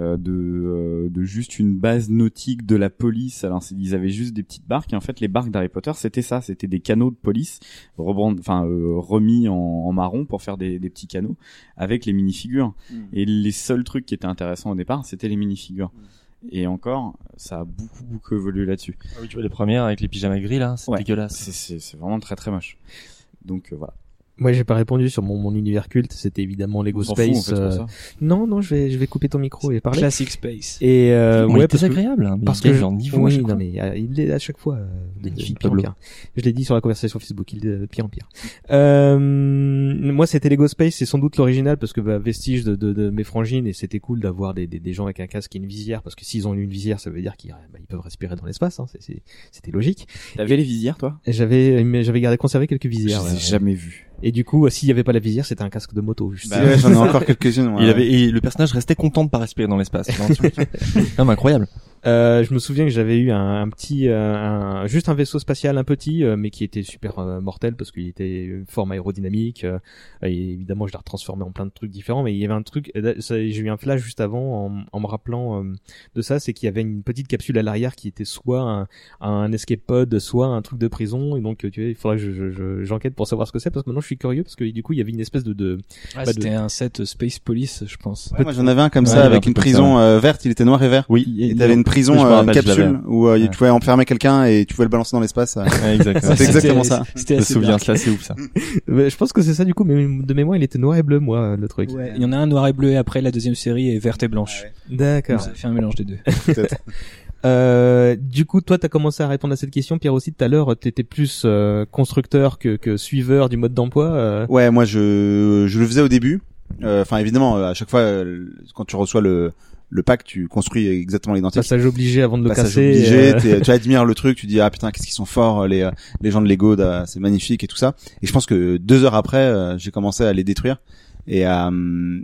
euh, de, euh, de juste une base nautique de la police. Alors c'est- ils avaient juste des petites barques et en fait les barques d'Harry Potter c'était ça, c'était des canaux de police rebrand- enfin euh, remis en, en marron pour faire des, des petits canaux avec les minifigures. Et les seuls trucs qui étaient intéressants au départ c'était les minifigures. Et encore, ça a beaucoup beaucoup évolué là-dessus. Ah oui, tu vois les premières avec les pyjamas gris là, c'est Ouais. dégueulasse. C'est- vraiment très très moche. Donc euh, voilà. Moi, j'ai pas répondu sur mon, mon univers culte. C'était évidemment Lego On s'en fout, en Space. fait, euh, ça. Non, non, je vais, je vais couper ton micro et parler. Classic Space. Et euh, ouais, parce que- désagréable, hein, mais parce que je- en niveau oui, non mais euh, il est à chaque fois euh, de pire en pire. Je l'ai dit sur la conversation Facebook, il est de pire en pire. Euh, moi, c'était Lego Space, c'est sans doute l'original parce que bah, vestige de, de, de mes frangines et c'était cool d'avoir des, des, des gens avec un casque et une visière parce que s'ils ont une visière, ça veut dire qu'ils bah, ils peuvent respirer dans l'espace. Hein, c'est- c'est- c'était logique. T'avais les visières toi? J'avais mais j'avais gardé conservé quelques visières. Je les ai ouais. jamais vues. Et du coup, s'il y avait pas la visière, c'était un casque de moto. Juste. Bah ouais, j'en ai encore quelques-unes. [laughs] Il avait, et le personnage restait content de pas respirer dans l'espace. [laughs] Incroyable. Euh, je me souviens que j'avais eu un, un petit, euh, un, juste un vaisseau spatial un petit, euh, mais qui était super euh, mortel parce qu'il était une forme aérodynamique. euh, et évidemment, je l'ai retransformé en plein de trucs différents. Mais il y avait un truc, j'ai eu un flash juste avant en, en me rappelant euh, de ça, c'est qu'il y avait une petite capsule à l'arrière qui était soit un, un escape pod, soit un truc de prison. Et donc, tu vois, il faudrait que je, je- je- j'enquête pour savoir ce que c'est parce que maintenant je suis curieux parce que du coup, il y avait une espèce de, de bah, de- c'était un set Space Police, je pense. Ouais, moi j'en avais un comme Ouais, il ça avait avec un une prison ça, verte, il était noir et vert. Oui. Et t'avais une prison, Oui, euh, une capsule où euh, Ouais. tu pouvais enfermer quelqu'un et tu pouvais le balancer dans l'espace. euh. Ouais, exactement. C'est exactement ça. C'était Je me assez souviens, ça c'est ouf ça. [laughs] Mais je pense que c'est ça du coup, mais de mémoire, il était noir et bleu, moi, le truc. Ouais, il y en a un noir et bleu et après la deuxième série est verte et blanche. D'accord. Ça fait un mélange des deux. [laughs] Peut-être. [laughs] Euh, du coup, toi, t'as commencé à répondre à cette question, Pierre aussi tout à l'heure. T'étais plus euh, constructeur que, que suiveur du mode d'emploi. euh. Ouais, moi je je le faisais au début. Euh, Enfin évidemment, à chaque fois quand tu reçois le le pack, tu construis exactement l'identique. Passage obligé avant de le Passage casser. obligé, euh. tu admires le truc, tu dis ah putain qu'est-ce qu'ils sont forts les euh, les gens de Lego, da- c'est magnifique et tout ça. Et je pense que deux heures après, euh, j'ai commencé à les détruire et à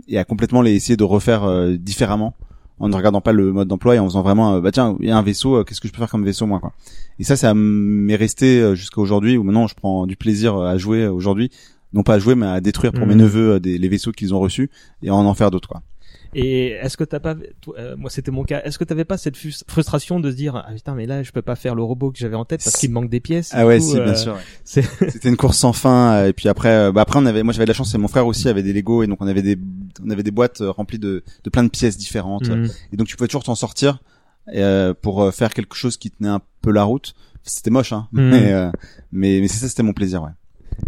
et à complètement les essayer de refaire euh, différemment en ne regardant pas le mode d'emploi et en faisant vraiment euh, bah tiens il y a un vaisseau, euh, qu'est-ce que je peux faire comme vaisseau moi quoi. Et ça ça m'est resté euh, jusqu'à aujourd'hui où maintenant je prends du plaisir euh, à jouer euh, aujourd'hui, non pas à jouer mais à détruire pour mes Mhm. neveux euh, des, les vaisseaux qu'ils ont reçus et à en en faire d'autres quoi. Et est-ce que t'as pas, euh, moi c'était mon cas, est-ce que t'avais pas cette frus- frustration de se dire, ah putain, mais là je peux pas faire le robot que j'avais en tête parce qu'il me manque des pièces. Ah ouais, si, euh, bien sûr. ouais. [laughs] c'est- C'était une course sans fin. euh, Et puis après, euh, bah après on avait, moi j'avais de la chance, et mon frère aussi avait des Lego et donc on avait des, on avait des boîtes euh, remplies de, de plein de pièces différentes. Mhm. Et donc tu pouvais toujours t'en sortir euh, pour euh, faire quelque chose qui tenait un peu la route. C'était moche, hein. Mhm. Mais, euh, mais mais c'est ça, c'était mon plaisir, ouais.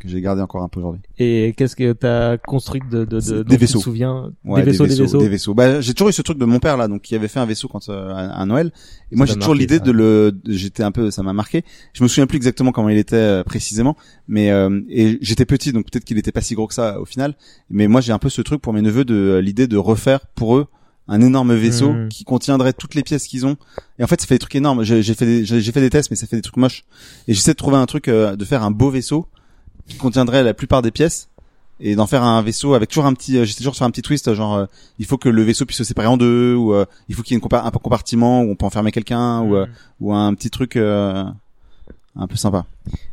Que j'ai gardé encore un peu aujourd'hui. Et qu'est-ce que t'as construit de, de, de des tu te vaisseaux. souviens Ouais, des vaisseaux, des vaisseaux. des vaisseaux. Bah, j'ai toujours eu ce truc de mon père là, donc qui avait fait un vaisseau quand euh, à, à Noël. Et moi, j'ai toujours l'idée de le. J'étais un peu, ça m'a marqué. Je me souviens plus exactement comment il était euh, précisément, mais euh, et j'étais petit, donc peut-être qu'il était pas si gros que ça au final. Mais moi, j'ai un peu ce truc pour mes neveux de euh, l'idée de refaire pour eux un énorme vaisseau Mhm. qui contiendrait toutes les pièces qu'ils ont. Et en fait, ça fait des trucs énormes. J'ai fait des, j'ai j'ai fait des tests, mais ça fait des trucs moches. Et j'essaie de trouver un truc, euh, de faire un beau vaisseau qui contiendrait la plupart des pièces et d'en faire un vaisseau avec toujours un petit, euh, j'essaie toujours de faire un petit twist, genre euh, il faut que le vaisseau puisse se séparer en deux ou euh, il faut qu'il y ait une compa- un compartiment où on peut enfermer quelqu'un ou euh, Mhm. ou un petit truc euh, un peu sympa.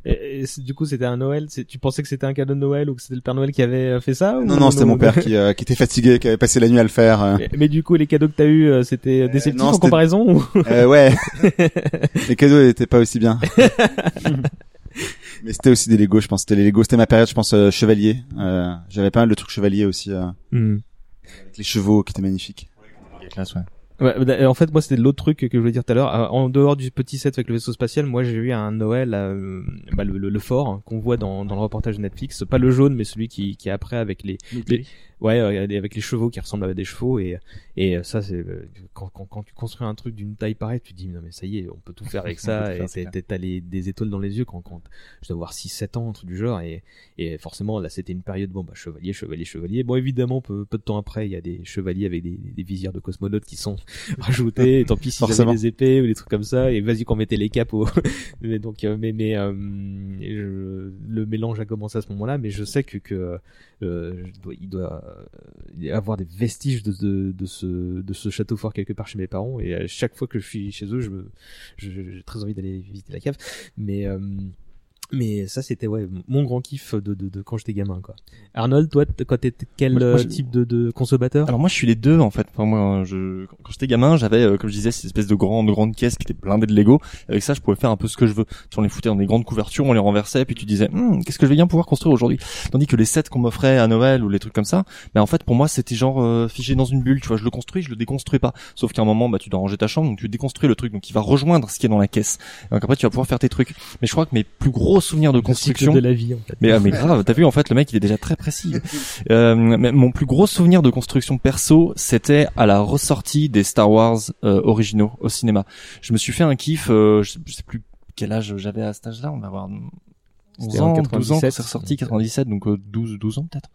Et, du coup, c'était un Noël. Tu pensais que c'était un cadeau de Noël ou que c'était le Père Noël qui avait euh, fait ça ou Non non, c'était mon père [laughs] qui, euh, qui était fatigué, qui avait passé la nuit à le faire. euh. Mais, mais du coup, les cadeaux que t'as eu, euh, c'était déceptif non, en comparaison ou? Euh, ouais. [laughs] les cadeaux n'étaient pas aussi bien. [laughs] Mais c'était aussi des Lego, je pense. C'était les Lego, c'était ma période, je pense, euh, chevalier. Euh, J'avais pas mal de trucs chevaliers aussi, euh, Hmm. avec les chevaux qui étaient magnifiques. classe, ouais. Ouais, bah, en fait, moi, c'était l'autre truc que je voulais dire tout à l'heure. Euh, En dehors du petit set avec le vaisseau spatial, moi, j'ai eu un Noël, euh, bah, le, le, le fort hein, qu'on voit dans, dans le reportage de Netflix. Pas le jaune, mais celui qui, qui est après avec les, les- ouais, euh, avec les chevaux qui ressemblent à des chevaux. Et, et ça, c'est euh, quand, quand, quand tu construis un truc d'une taille pareille, tu te dis non mais ça y est, on peut tout faire avec [laughs] ça. et t'as les, des étoiles dans les yeux quand, quand je dois avoir 6-7 ans, un truc du genre. Et, et forcément, là, c'était une période bon, bah chevalier, chevalier, chevalier. Bon, évidemment, peu, peu de temps après, il y a des chevaliers avec des, des visières de cosmonautes qui sont [laughs] rajoutés. Et tant pis avaient Forcément. des épées ou des trucs comme ça. Et vas-y qu'on mettait les au. [laughs] mais donc, euh, mais mais euh, je- le mélange a commencé à ce moment-là. Mais je sais que que euh, je dois- il doit avoir des vestiges de, ce château fort quelque part chez mes parents. Et à chaque fois que je suis chez eux, je- j'ai très envie d'aller visiter la cave. Mais euh, mais ça c'était ouais mon grand kiff de, de, de quand j'étais gamin quoi. Arnold, toi quand t'étais quel Moi, moi, je- type de, de consommateur? Alors moi je suis les deux en fait. Enfin moi je quand j'étais gamin j'avais euh, comme je disais cette espèce de grande grande caisse qui était blindée de Lego. Avec ça je pouvais faire un peu ce que je veux. Tu on les foutait dans des grandes couvertures, on les renversait puis tu disais Hum, qu'est-ce que je vais bien pouvoir construire aujourd'hui? Tandis que les sets qu'on m'offrait à Noël ou les trucs comme ça, mais en fait pour moi c'était genre euh, figé dans une bulle. Tu vois je le construis, je le déconstruis pas. Sauf qu'à un moment bah tu dois ranger ta chambre donc tu déconstruis le truc donc il va rejoindre ce qui est dans la caisse. Donc après tu vas pouvoir faire tes trucs. Mais je crois que mes plus gros souvenirs de Le cycle construction de la vie en fait. mais, ah, mais grave, t'as vu en fait le mec il est déjà très précis. Euh, mais mon plus gros souvenir de construction perso, c'était à la ressortie des Star Wars euh, originaux au cinéma. Je me suis fait un kiff, euh, je, sais, je sais plus quel âge j'avais à cet âge-là, on va avoir 11 C'était ans, en 12 ans, quand 97, c'est ressorti, 97, donc euh, 12, 12 ans peut-être.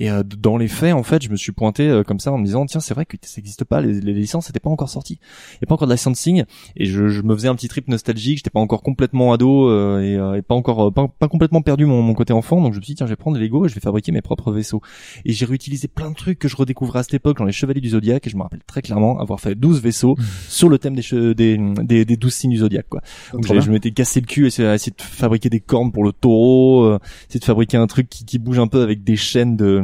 Et euh, dans les faits, en fait, je me suis pointé euh, comme ça en me disant tiens, c'est vrai que ça n'existe pas, les, les licences n'étaient pas encore sorties, il n'y a pas encore de licensing, et je, je me faisais un petit trip nostalgique, j'étais pas encore complètement ado euh, et, euh, et pas encore euh, pas, pas complètement perdu mon, mon côté enfant, donc je me suis dit tiens, je vais prendre les Lego et je vais fabriquer mes propres vaisseaux. Et j'ai réutilisé plein de trucs que je redécouvrais à cette époque dans les Chevaliers du Zodiaque, et je me rappelle très clairement avoir fait 12 vaisseaux sur le thème des, che- des, des, des 12 signes du Zodiaque quoi. Donc j'ai- bien. je m'étais cassé le cul à essayer de fabriquer des cornes pour le taureau, euh, essayer de fabriquer un truc qui, qui bouge un peu avec des chaînes de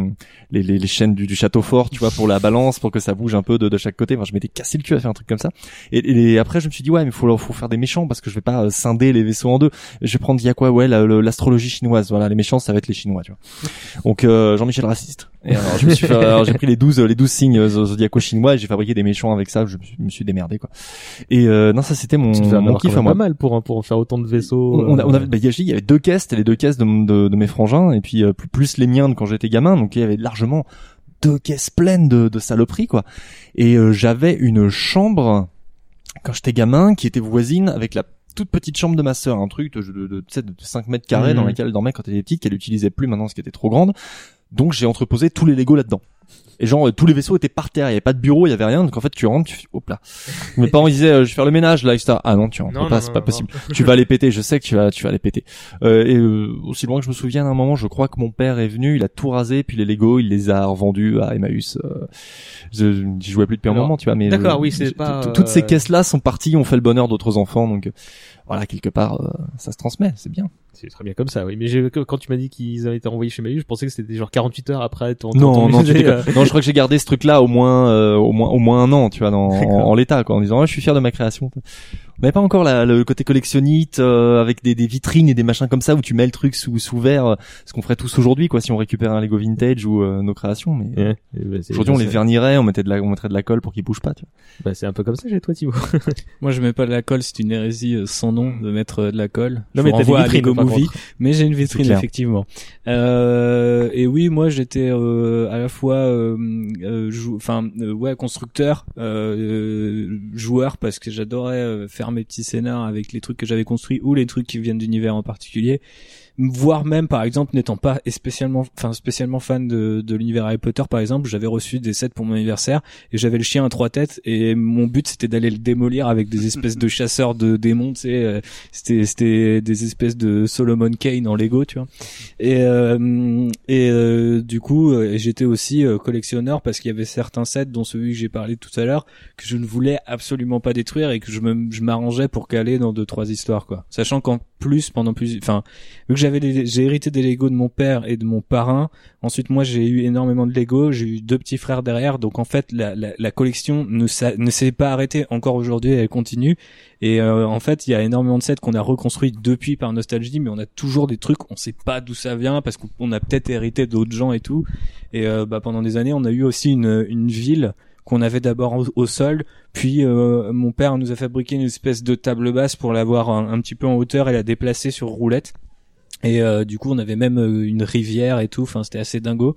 les, les, les chaînes du, du château fort, tu vois, pour la balance, pour que ça bouge un peu de, de chaque côté. Enfin, je m'étais cassé le cul à faire un truc comme ça. Et, et après, je me suis dit ouais, mais faut faut faire des méchants parce que je vais pas euh, scinder les vaisseaux en deux. Je vais prendre il y a quoi ouais la- le- l'astrologie chinoise. Voilà, les méchants ça va être les chinois, tu vois. Donc euh, Jean-Michel raciste. Et alors, je me suis fait- [laughs] alors, j'ai pris les 12 les 12 signes euh, zodiaco chinois et j'ai fabriqué des méchants avec ça. Je me suis, me suis démerdé quoi. Et euh, non, ça c'était mon, mon kiff à moi. pas mal pour pour faire autant de vaisseaux. On, a- on euh, avait, bah, y avait deux caisses, c'était les deux caisses de, de, de mes frangins, et puis euh, plus, plus les miens de quand j'étais gamin, donc il y avait largement deux caisses pleines de, de saloperies, quoi. Et euh, j'avais une chambre, quand j'étais gamin, qui était voisine avec la toute petite chambre de ma sœur, un truc de, de, de, tu sais, de 5 mètres carrés Mhm. dans laquelle elle dormait quand elle était petite, qu'elle utilisait plus maintenant, ce qui était trop grande. Donc j'ai entreposé tous les Lego là-dedans. Et genre tous les vaisseaux étaient par terre, il y avait pas de bureau, il y avait rien. Donc en fait tu rentres, tu fais hop là. Mes parents ils disaient euh, je vais faire le ménage là, etc. Ah non tu rentres Non, pas, c'est pas non, possible. tu vas les péter, je sais que tu vas tu vas les péter. Euh, et euh, aussi loin que je me souvienne, à un moment, je crois que mon père est venu, il a tout rasé, puis les Lego, il les a revendus à Emmaüs. Euh, je j'y jouais plus depuis un moment, tu vois. Mais d'accord, euh, oui, c'est pas, tout- Toutes ces euh, caisses là sont parties, ont fait le bonheur d'autres enfants, donc voilà quelque part euh, ça se transmet, c'est bien. C'est très bien comme ça, oui. Mais quand tu m'as dit qu'ils avaient été envoyés chez Maïs, je pensais que c'était genre 48 heures après ton. Non, non, tu. [laughs] non, je crois que j'ai gardé ce truc-là au moins, euh, au moins, au moins un an, tu vois, dans, en, en l'état, quoi, en disant, Ah, je suis fier de ma création. On n'avait pas encore la- le côté collectionnite euh, avec des, des vitrines et des machins comme ça où tu mets le truc sous sous verre, euh, ce qu'on ferait tous aujourd'hui, quoi, si on récupérait un Lego vintage ou euh, nos créations. Mais Ouais. Bah, aujourd'hui, on les vernirait, on mettait de la, on mettrait de la colle pour qu'ils bougent pas. Tu vois. Bah, c'est un peu comme ça chez toi, Thibaut. [laughs] Moi, je mets pas de la colle, c'est une hérésie euh, sans nom de mettre euh, de la colle. Non, Je mais vous t'as des renvoie à vitrines, Lego Movie, mais j'ai une vitrine effectivement. Euh, et oui, moi, j'étais euh, à la fois, euh, euh, enfin, euh, ouais, constructeur, euh, joueur parce que j'adorais euh, mes petits scénars avec les trucs que j'avais construits ou les trucs qui viennent d'univers en particulier voire même par exemple n'étant pas spécialement enfin spécialement fan de, de l'univers Harry Potter par exemple j'avais reçu des sets pour mon anniversaire et j'avais le chien à trois têtes et mon but c'était d'aller le démolir avec des espèces de [laughs] chasseurs de démons tu sais euh, c'était c'était des espèces de Solomon Kane en Lego tu vois. Et euh, et euh, du coup euh, j'étais aussi euh, collectionneur parce qu'il y avait certains sets dont celui que j'ai parlé tout à l'heure que je ne voulais absolument pas détruire et que je me je m'arrangeais pour caler dans deux trois histoires quoi. Sachant qu'en plus pendant plus enfin vu que j'avais j'ai hérité des Lego de mon père et de mon parrain ensuite moi j'ai eu énormément de Lego j'ai eu deux petits frères derrière donc en fait la, la, la collection ne, s'est pas arrêtée encore aujourd'hui elle continue. Et euh, en fait il y a énormément de sets qu'on a reconstruits depuis par nostalgie mais on a toujours des trucs on sait pas d'où ça vient parce qu'on on a peut-être hérité d'autres gens et tout. Et euh, bah, pendant des années on a eu aussi une, une ville qu'on avait d'abord au, sol, puis euh, mon père nous a fabriqué une espèce de table basse pour l'avoir un, un petit peu en hauteur et la déplacer sur roulette. Et euh, du coup, on avait même euh, une rivière et tout. Enfin, c'était assez dingo.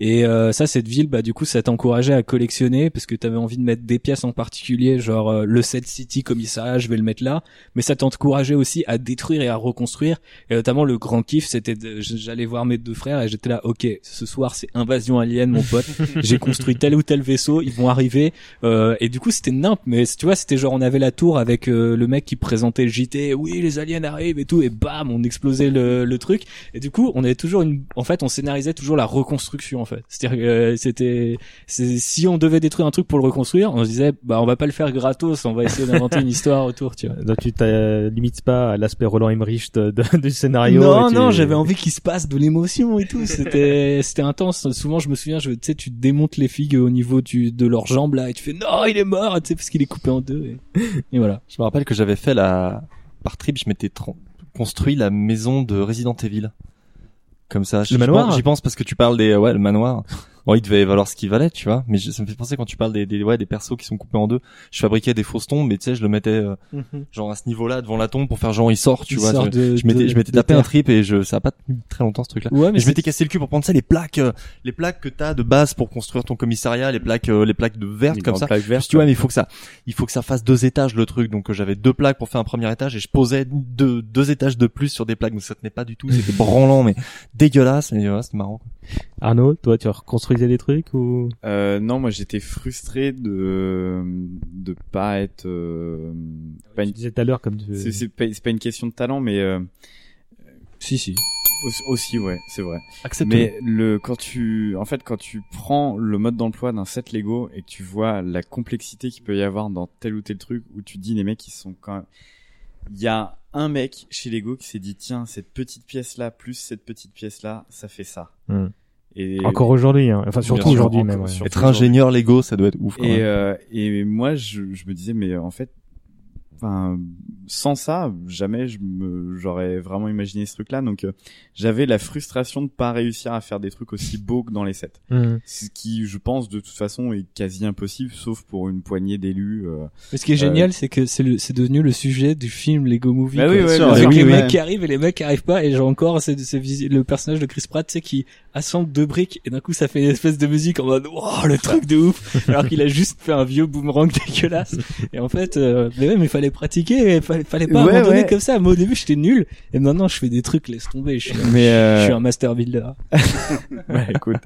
Et euh, ça, cette ville, bah du coup, ça t'encourageait à collectionner parce que t'avais envie de mettre des pièces en particulier, genre euh, le Set City commissariat, je vais le mettre là. Mais ça t'encourageait aussi à détruire et à reconstruire. Et notamment, le grand kiff, c'était j'allais voir mes deux frères et j'étais là, ok, ce soir c'est invasion alien, mon pote. [laughs] J'ai construit tel ou tel vaisseau, ils vont arriver. Euh, et du coup, c'était nimp, mais tu vois, c'était genre on avait la tour avec euh, le mec qui présentait le JT. Oui, les aliens arrivent et tout, et bam, on explosait le, le truc. Et du coup, on avait toujours une, en fait, on scénarisait toujours la reconstruction en fait. C'est-à-dire que euh, c'était, c'est- si on devait détruire un truc pour le reconstruire, on se disait, bah on va pas le faire gratos, on va essayer d'inventer une [laughs] histoire autour, tu vois. Donc tu te limites pas à l'aspect Roland Emmerich de, de- du scénario. Non, tu- non, j'avais envie qu'il se passe de l'émotion et tout. C'était, c'était intense. Souvent, je me souviens, je, tu sais, tu démontes les figues au niveau du, de leurs jambes là et tu fais non, il est mort, tu sais, parce qu'il est coupé en deux. Et, et voilà. Je me rappelle que j'avais fait la par trip, je m'étais construit la maison de Resident Evil. Comme ça, J'y manoir J'y pense parce que tu parles des ouais le manoir. Bon, il devait valoir ce qu'il valait, tu vois. Mais je- ça me fait penser quand tu parles des, des ouais des persos qui sont coupés en deux. Je fabriquais des fausses tombes, mais tu sais, je le mettais euh, genre à ce niveau-là devant la tombe pour faire genre il sort, tu Il vois. sort je de- je m'étais de- je m'étais tapé un trip et je ça a pas tenu très longtemps ce truc-là. Ouais, mais je m'étais cassé le cul pour prendre ça les plaques, euh, les plaques que t'as de base pour construire ton commissariat, les plaques euh, les plaques de vertes comme ça. plaques vertes, ouais, ouais. mais il faut que ça, il faut que ça fasse deux étages le truc. Donc j'avais deux plaques pour faire un premier étage et je posais deux, deux étages de plus sur des plaques. Donc ça tenait pas du tout. C'était [laughs] branlant, mais dégueulasse. Mais ouais, c'était marrant. Arnaud, toi, tu reconstruisais des trucs ou? Euh, non, moi j'étais frustré de de pas être. Euh, pas Tu une- disais tout à l'heure comme tu... C'est c'est pas, c'est pas une question de talent, mais euh, Si, si. aussi, aussi, ouais, c'est vrai. Accepte. Mais le quand tu en fait quand tu prends le mode d'emploi d'un set Lego et que tu vois la complexité qu'il peut y avoir dans tel ou tel truc où tu dis les mecs ils sont quand même il y a un mec chez Lego qui s'est dit tiens cette petite pièce là plus cette petite pièce là ça fait ça. Hmm. Et Encore aujourd'hui, hein. enfin surtout aujourd'hui même. ouais. Être ingénieur Lego, ça doit être ouf. Quand Et, même. euh, et moi, je, je me disais, mais en fait, enfin, sans ça, jamais je me, j'aurais vraiment imaginé ce truc-là. Donc, euh, j'avais la frustration de pas réussir à faire des trucs aussi beaux que dans les sets. Mhm. Ce qui, je pense, de toute façon, est quasi impossible, sauf pour une poignée d'élus. euh. Mais ce qui est génial, c'est que c'est le, c'est devenu le sujet du film Lego Movie. Bah oui, ouais, bien avec sûr. les Oui, mecs qui arrivent et les mecs qui arrivent pas. Et j'ai encore c'est, c'est le personnage de Chris Pratt, tu sais, qui assemble deux briques et d'un coup ça fait une espèce de musique en mode wow le truc de ouf. [laughs] Alors qu'il a juste fait un vieux boomerang [laughs] dégueulasse. Et en fait, euh, mais ouais, mais fallait pratiquer, fallait, fallait pas Ouais, abandonner ouais. comme ça. Moi au début j'étais nul et maintenant je fais des trucs laisse tomber. Je suis, Mais, euh, je suis un master builder. [laughs] ouais, écoute.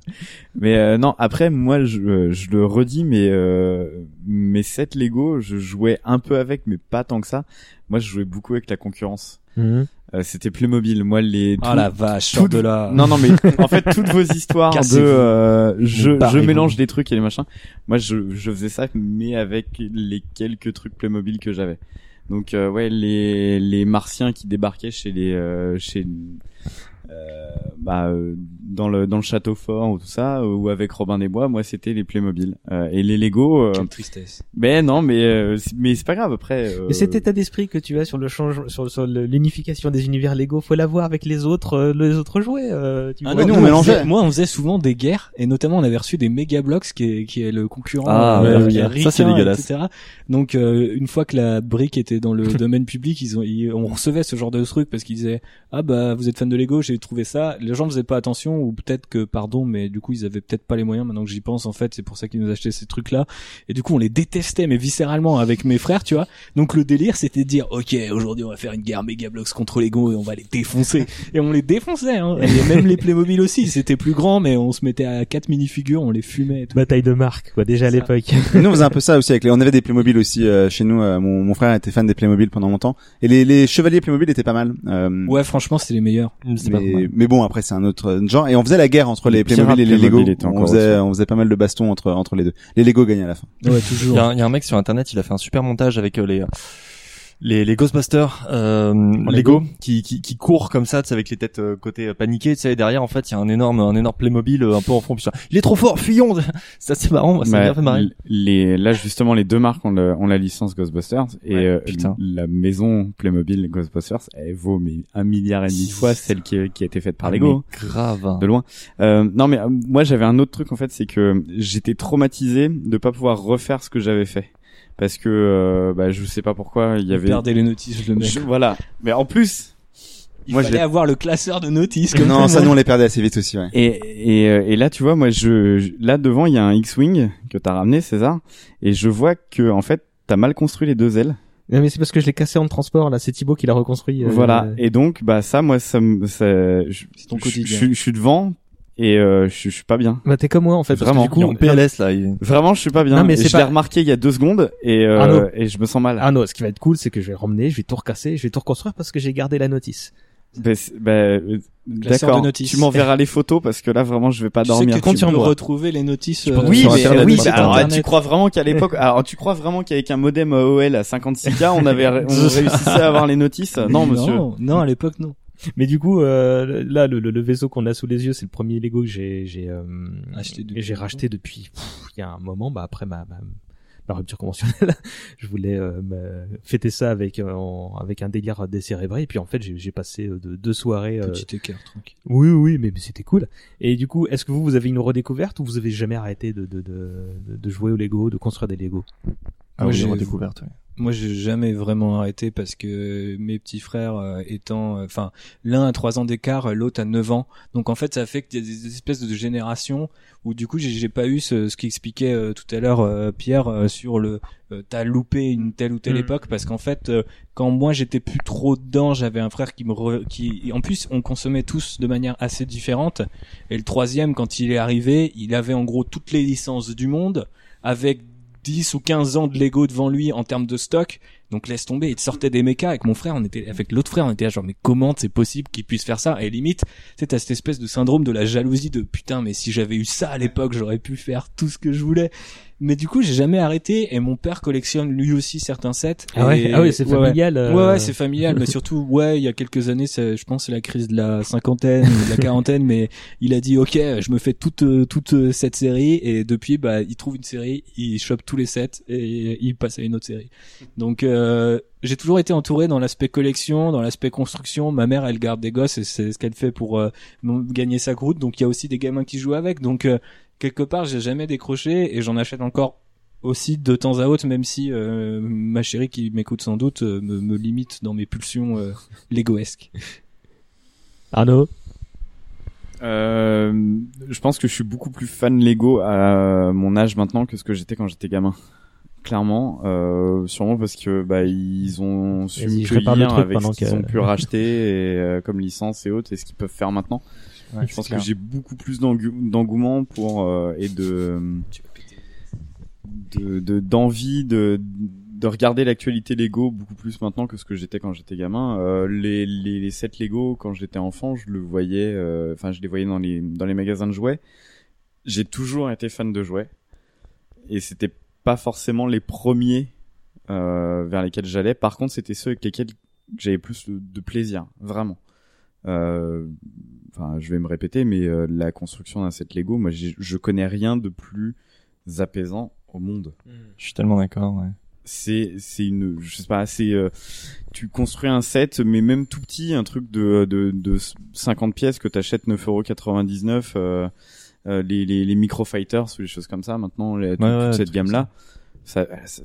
Mais euh, non, après moi je, euh, je le redis, mais euh, mes sets Lego, je jouais un peu avec, mais pas tant que ça. Moi, je jouais beaucoup avec la concurrence. Mhm. Euh, C'était Playmobil. Moi, les Ah tout- la vache, toutes- de là. Non, non, mais en fait, [laughs] toutes vos histoires de euh, je, je mélange des trucs et les machins. Moi, je, je faisais ça, mais avec les quelques trucs Playmobil que j'avais. Donc, euh, ouais, les les martiens qui débarquaient chez les chez bah euh, dans le dans le château fort ou tout ça ou avec Robin des Bois moi c'était les Playmobil euh, et les Lego euh, Quelle tristesse. ben non mais euh, c'est- mais c'est pas grave après euh, Mais cet état d'esprit que tu as sur le change, sur, sur l'unification des univers Lego, faut l'avoir avec les autres, euh, les autres jouets. euh, tu Ah vois. non, nous, on faisait- moi, on faisait souvent des guerres, et notamment, on avait reçu des Megablox, qui est, qui est le concurrent Ah, euh, ouais, qui est. Ça, c'est ricain, dégueulasse. etc. Donc, euh, une fois que la brique était dans le [laughs] domaine public, ils ont, ils- on recevait ce genre de truc parce qu'ils disaient, ah bah, vous êtes fan de Lego, j'ai trouvé ça. Les gens faisaient pas attention, ou peut-être que, pardon, mais du coup, ils avaient peut-être pas les moyens. Maintenant que j'y pense, en fait, c'est pour ça qu'ils nous achetaient ces trucs-là. Et du coup, on les détestait, mais viscéralement, avec mes frères, tu vois. Donc, le délire, c'était de dire, ok, aujourd'hui, on va faire une guerre Megablox contre Lego et on va les défoncer. [laughs] et on les défonçait, hein. Et même les Playmobil aussi, c'était plus grand, mais on se mettait à quatre minifigures, on les fumait et tout. Bataille de marque, quoi, déjà à l'époque. [laughs] Nous on faisait un peu ça aussi avec les on avait des Playmobil aussi euh, chez nous euh, mon, mon frère était fan des Playmobil pendant longtemps et les, les chevaliers Playmobil étaient pas mal euh, Ouais, franchement, c'était les meilleurs. mais, mais bon après c'est un autre genre. Et on faisait la guerre entre les Les Playmobil et les Lego. On faisait au-dessus. on faisait pas mal de bastons entre entre les deux. Les Lego gagnaient à la fin. Ouais, Il toujours. y, a un, il y a un mec sur internet, il a fait un super montage avec euh, les les, les Ghostbusters euh, Lego qui, qui qui courent comme ça, avec les têtes euh, côté euh, paniquées, tu sais, derrière en fait il y a un énorme un énorme Playmobil euh, un peu en puis ça, Il est trop fort, fuyons [laughs] Ça c'est marrant, moi, ça m'a Bah, bien fait marrer. Les, là justement les deux marques ont, le- ont la licence Ghostbusters et Ouais, euh, putain. la maison Playmobil Ghostbusters elle vaut mais un milliard et demi de fois celle qui, qui a été faite par Ah, Lego mais grave. de loin. Euh, non mais moi j'avais un autre truc en fait c'est que j'étais traumatisé de pas pouvoir refaire ce que j'avais fait parce que euh, bah, je sais pas pourquoi il y avait perdait les notices, le mec. Je- voilà mais en plus Il Moi, je fallait l'ai- avoir le classeur de notices. Comme non ça nous on les perdait assez vite aussi ouais Et, et, euh, et là, tu vois, moi, je, là devant, il y a un X-wing que t'as ramené, César, et je vois que en fait, t'as mal construit les deux ailes. Non, mais c'est parce que je l'ai cassé en transport, là, c'est Thibaut qui l'a reconstruit. euh, voilà. euh, Et donc, bah ça, moi, ça, me- ça, je, ton je- quotidien. Je, suis- je suis devant et euh, je, suis- je suis pas bien. Bah, t'es comme moi, en fait. parce que Vraiment. du coup, en PLS là. il- Vraiment, je suis pas bien. Non, mais c'est je pas- l'ai remarqué il y a deux secondes et euh, Ah, et je me sens mal. Ah non, ce qui va être cool, c'est que je vais le ramener, je vais tout recasser, je vais tout reconstruire parce que j'ai gardé la notice. Bah, d'accord. Tu m'enverras les photos parce que là, vraiment, je vais pas Tu sais dormir. que compte tu peux retrouver les notices. euh, Oui, sur mais Internet, oui, bah, alors Internet. tu crois vraiment qu'à l'époque, alors tu crois vraiment qu'avec un modem AOL à 56K, on avait, [laughs] on réussissait à avoir les notices? [laughs] Non, monsieur. Non, non, à l'époque, non. Mais du coup, euh, là, le, le- le vaisseau qu'on a sous les yeux, c'est le premier Lego que j'ai, j'ai, euh, Acheté depuis j'ai racheté depuis, il y a un moment, bah après ma, ma, ma rupture conventionnelle, [laughs] je voulais euh, me- fêter ça avec euh, en- avec un délire décérébré, et puis en fait, j'ai, j'ai passé euh, de, deux soirées. euh, Petit écart, tranquille. Oui, oui, mais, mais c'était cool. Et du coup, est-ce que vous, vous avez une redécouverte ou vous avez jamais arrêté de, de, de, de- jouer au Lego, de construire des Lego? Ah Moi, oui, j'ai- redécouverte. ouais. Moi, j'ai jamais vraiment arrêté parce que mes petits frères euh, étant, euh, enfin, l'un a trois ans d'écart, l'autre a 9 ans. Donc en fait, ça fait qu'il y a des espèces de générations où du coup, j'ai pas eu ce, ce qu'expliquait euh, tout à l'heure Pierre sur le t'as loupé une telle ou telle Mm. époque parce qu'en fait, quand moi j'étais plus trop dedans, j'avais un frère qui me re- qui en plus on consommait tous de manière assez différente. Et le troisième, quand il est arrivé, il avait en gros toutes les licences du monde avec 10 ou 15 ans de Lego devant lui en termes de stock. Donc laisse tomber, il sortait des mechas avec mon frère, on était avec l'autre frère, on était là genre mais comment c'est possible qu'il puisse faire ça? Et limite, sais t'as cette espèce de syndrome de la jalousie de putain mais si j'avais eu ça à l'époque, j'aurais pu faire tout ce que je voulais. Mais du coup, j'ai jamais arrêté et mon père collectionne lui aussi certains sets. Ah ouais, Et- ah ouais, c'est ouais, familial. euh. Ouais, ouais, c'est familial, mais surtout, ouais, il y a quelques années, je pense, c'est la crise de la cinquantaine, ou de la quarantaine, mais il a dit, ok, je me fais toute toute cette série, et depuis, bah, il trouve une série, il chope tous les sets et il passe à une autre série. Donc, euh, j'ai toujours été entouré dans l'aspect collection, dans l'aspect construction. Ma mère, elle garde des gosses et c'est ce qu'elle fait pour euh, gagner sa croûte. Donc, il y a aussi des gamins qui jouent avec. Donc, euh, quelque part, j'ai jamais décroché et j'en achète encore aussi de temps à autre, même si euh, ma chérie qui m'écoute sans doute euh, me, me limite dans mes pulsions euh, [laughs] Legoesques. Arnaud? Euh, je pense que je suis beaucoup plus fan Lego à mon âge maintenant que ce que j'étais quand j'étais gamin. Clairement, euh, sûrement parce que bah ils ont su me avec ce qu'ils ont pu racheter et euh, comme licence et autres et ce qu'ils peuvent faire maintenant. Ouais, je pense clair. que j'ai beaucoup plus d'engouement pour euh, et de de de- d'envie de de regarder l'actualité Lego beaucoup plus maintenant que ce que j'étais quand j'étais gamin. Euh, les, les les sets Lego quand j'étais enfant, je le voyais, euh, enfin je les voyais dans les dans les magasins de jouets. J'ai toujours été fan de jouets et c'était pas forcément les premiers euh, vers lesquels j'allais. Par contre, c'était ceux avec lesquels j'avais plus de, de plaisir, vraiment. Euh, enfin, je vais me répéter, mais euh, la construction d'un set Lego, moi, je connais rien de plus apaisant au monde. Je suis tellement d'accord. Ouais. C'est, c'est une, je sais pas, c'est, euh, tu construis un set, mais même tout petit, un truc de, de, de 50 pièces que t'achètes 9,99€, euh, euh, les, les, les Micro Fighters ou les choses comme ça, maintenant, les, toute, ouais, toute cette tout gamme-là, ça, ça,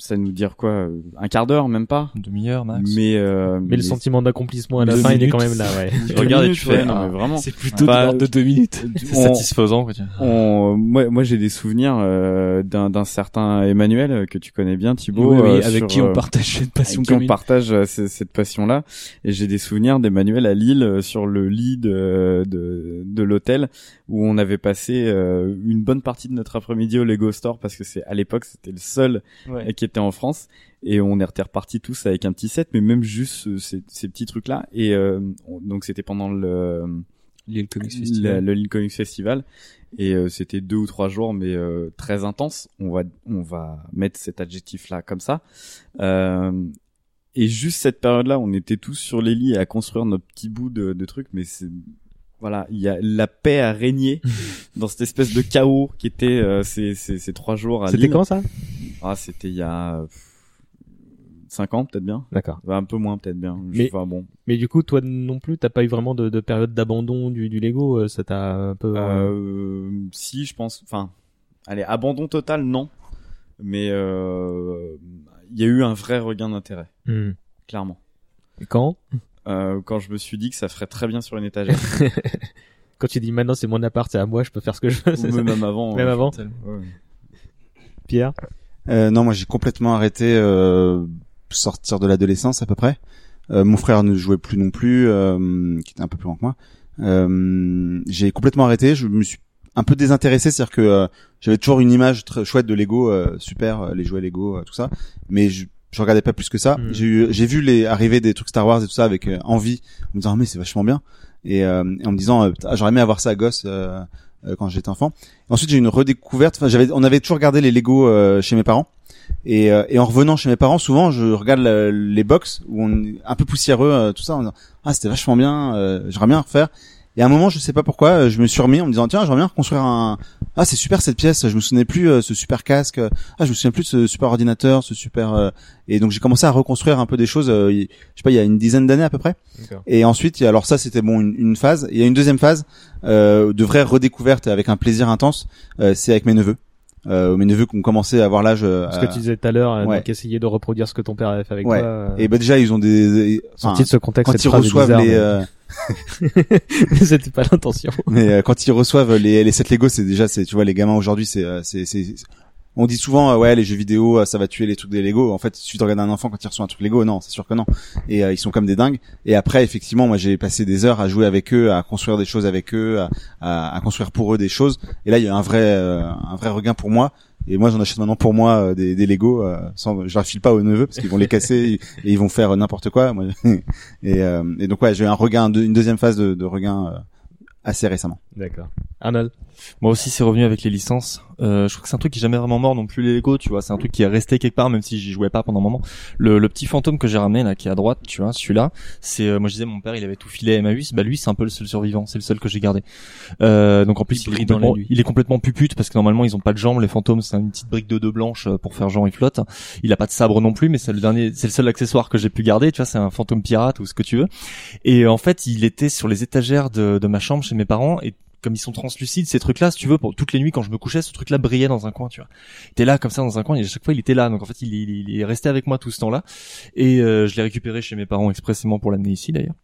ça nous dire quoi, euh, un quart d'heure, même pas? Une demi-heure max. Mais, euh, Mais le sentiment d'accomplissement à la fin, il est minutes. quand même là, ouais. [laughs] Regarde tu fais, ouais, non, ah, mais vraiment. C'est plutôt Bah, de l'ordre de deux minutes. C'est on- satisfaisant. Quoi, tu vois. on, moi, moi j'ai des souvenirs euh, d'un d'un certain Emmanuel euh, que tu connais bien, Thibaut, Oui, oui, euh, avec sur, qui on euh, partage cette passion avec qui on commune. partage euh, ce- cette passion-là. Et j'ai des souvenirs d'Emmanuel à Lille euh, sur le lit de, de, de l'hôtel où on avait passé euh, une bonne partie de notre après-midi au Lego Store parce que c'est à l'époque c'était le seul Ouais. qui était en France. Et on est repartis tous avec un petit set mais même juste ces, ces petits trucs là et euh, on- donc c'était pendant le Lille Comics la- Festival. le Lille Comics Festival. Et euh, c'était deux ou trois jours mais euh, très intense. On va on va mettre cet adjectif là comme ça. Euh, et juste cette période là on était tous sur les lits à construire notre petit bout de, de trucs mais c'est voilà il y a la paix à régner [laughs] dans cette espèce de chaos qui était euh, ces, ces, ces trois jours à C'était quand ça? Ah c'était il y a euh, cinq ans peut-être bien D'accord. Bah, un peu moins peut-être bien Mais- enfin bon Mais du coup, toi non plus, t'as pas eu vraiment de, de période d'abandon du, du Lego, euh, ça t'a un peu... euh, si, je pense. Enfin, allez, abandon total, non. Mais il y a eu un vrai regain d'intérêt, hmm. clairement. Et Quand? Euh, quand je me suis dit que ça ferait très bien sur une étagère. [laughs] Quand tu dis maintenant c'est mon appart, c'est à moi, je peux faire ce que je veux. ça même avant. Même avant ouais. Pierre Euh, non, moi j'ai complètement arrêté euh, sortir de l'adolescence à peu près. Euh, mon frère ne jouait plus non plus, euh, qui était un peu plus grand que moi. Euh, j'ai complètement arrêté. Je me suis un peu désintéressé, c'est-à-dire que euh, j'avais toujours une image très chouette de Lego, euh, super, euh, les jouets Lego, euh, tout ça, mais je, je regardais pas plus que ça. Mm. J'ai eu, j'ai vu les arriver des trucs Star Wars et tout ça avec euh, envie, en me disant ah, mais c'est vachement bien, et, euh, et en me disant euh, j'aurais aimé avoir ça à gosse. euh, euh, quand j'étais enfant. Ensuite, j'ai eu une redécouverte. Enfin, j'avais, on avait toujours regardé les Lego euh, chez mes parents. Et, euh, et en revenant chez mes parents, souvent, je regarde la- les box où on est un peu poussiéreux, tout ça. En disant, ah, c'était vachement bien. euh, j'aimerais bien refaire. Et à un moment, je sais pas pourquoi, euh, je me suis remis en me disant tiens, j'aimerais bien reconstruire un. Ah, c'est super cette pièce. Je me souvenais plus euh, ce super casque. Ah, je me souviens plus de ce super ordinateur, ce super. euh, Et donc j'ai commencé à reconstruire un peu des choses. euh, il- je sais pas, il y a une dizaine d'années à peu près. Et ensuite, y a- alors ça, c'était bon une, une phase. Il y a une deuxième phase euh, de vraie redécouverte avec un plaisir intense. euh, c'est avec mes neveux. Euh, mes neveux qui ont commencé à avoir l'âge. euh, Ce que tu disais tout à l'heure, euh, ouais. essayer de reproduire ce que ton père avait fait avec Ouais. toi. euh, Et bah déjà, ils ont des. des- Sorti de ce contexte, quand ils reçoivent bizarre, les. euh, mais [laughs] c'était pas l'intention. mais euh, quand ils reçoivent les les sets Lego, c'est déjà c'est tu vois les gamins aujourd'hui, c'est euh, c'est on dit souvent euh, ouais les jeux vidéo euh, ça va tuer les trucs des Lego. En fait, si tu regardes un enfant quand il reçoit un truc Lego, non, c'est sûr que non. Et euh, ils sont comme des dingues. Et après effectivement, moi j'ai passé des heures à jouer avec eux, à construire des choses avec eux, à, à, à construire pour eux des choses. Et là il y a un vrai euh, un vrai regain pour moi. Et moi j'en achète maintenant pour moi euh, des, des Lego. Euh, sans, je leur file pas aux neveux parce qu'ils vont les casser [laughs] et, ils vont faire euh, n'importe quoi. Moi, [laughs] et, euh, et donc ouais j'ai eu un regain, une deuxième phase de, de regain euh, assez récemment. D'accord. Arnold? Moi aussi, c'est revenu avec les licences. Euh, je trouve que c'est un truc qui est jamais vraiment mort non plus les Lego, tu vois. C'est un truc qui est resté quelque part, même si j'y jouais pas pendant un moment. Le, le petit fantôme que j'ai ramené là, qui est à droite, tu vois, celui-là, c'est, euh, moi je disais, mon père, il avait tout filé à Emmaüs. Bah lui, c'est un peu le seul survivant. C'est le seul que j'ai gardé. Euh, donc en plus, Il il, est brille dans la complètement, nuit. il est complètement pupute parce que normalement ils ont pas de jambes. Les fantômes, c'est une petite brique de deux blanches euh, pour faire genre il flotte. Il a pas de sabre non plus, mais c'est le dernier, c'est le seul accessoire que j'ai pu garder. Tu vois, c'est un fantôme pirate ou ce que tu veux. Et en fait, il était sur les étagères de, de ma chambre chez mes parents et comme ils sont translucides, ces trucs-là, si tu veux, pour toutes les nuits quand je me couchais, ce truc-là brillait dans un coin, tu vois. Il était là comme ça dans un coin et à chaque fois il était là. Donc en fait, il, est resté avec moi tout ce temps-là et euh, je l'ai récupéré chez mes parents expressément pour l'amener ici d'ailleurs.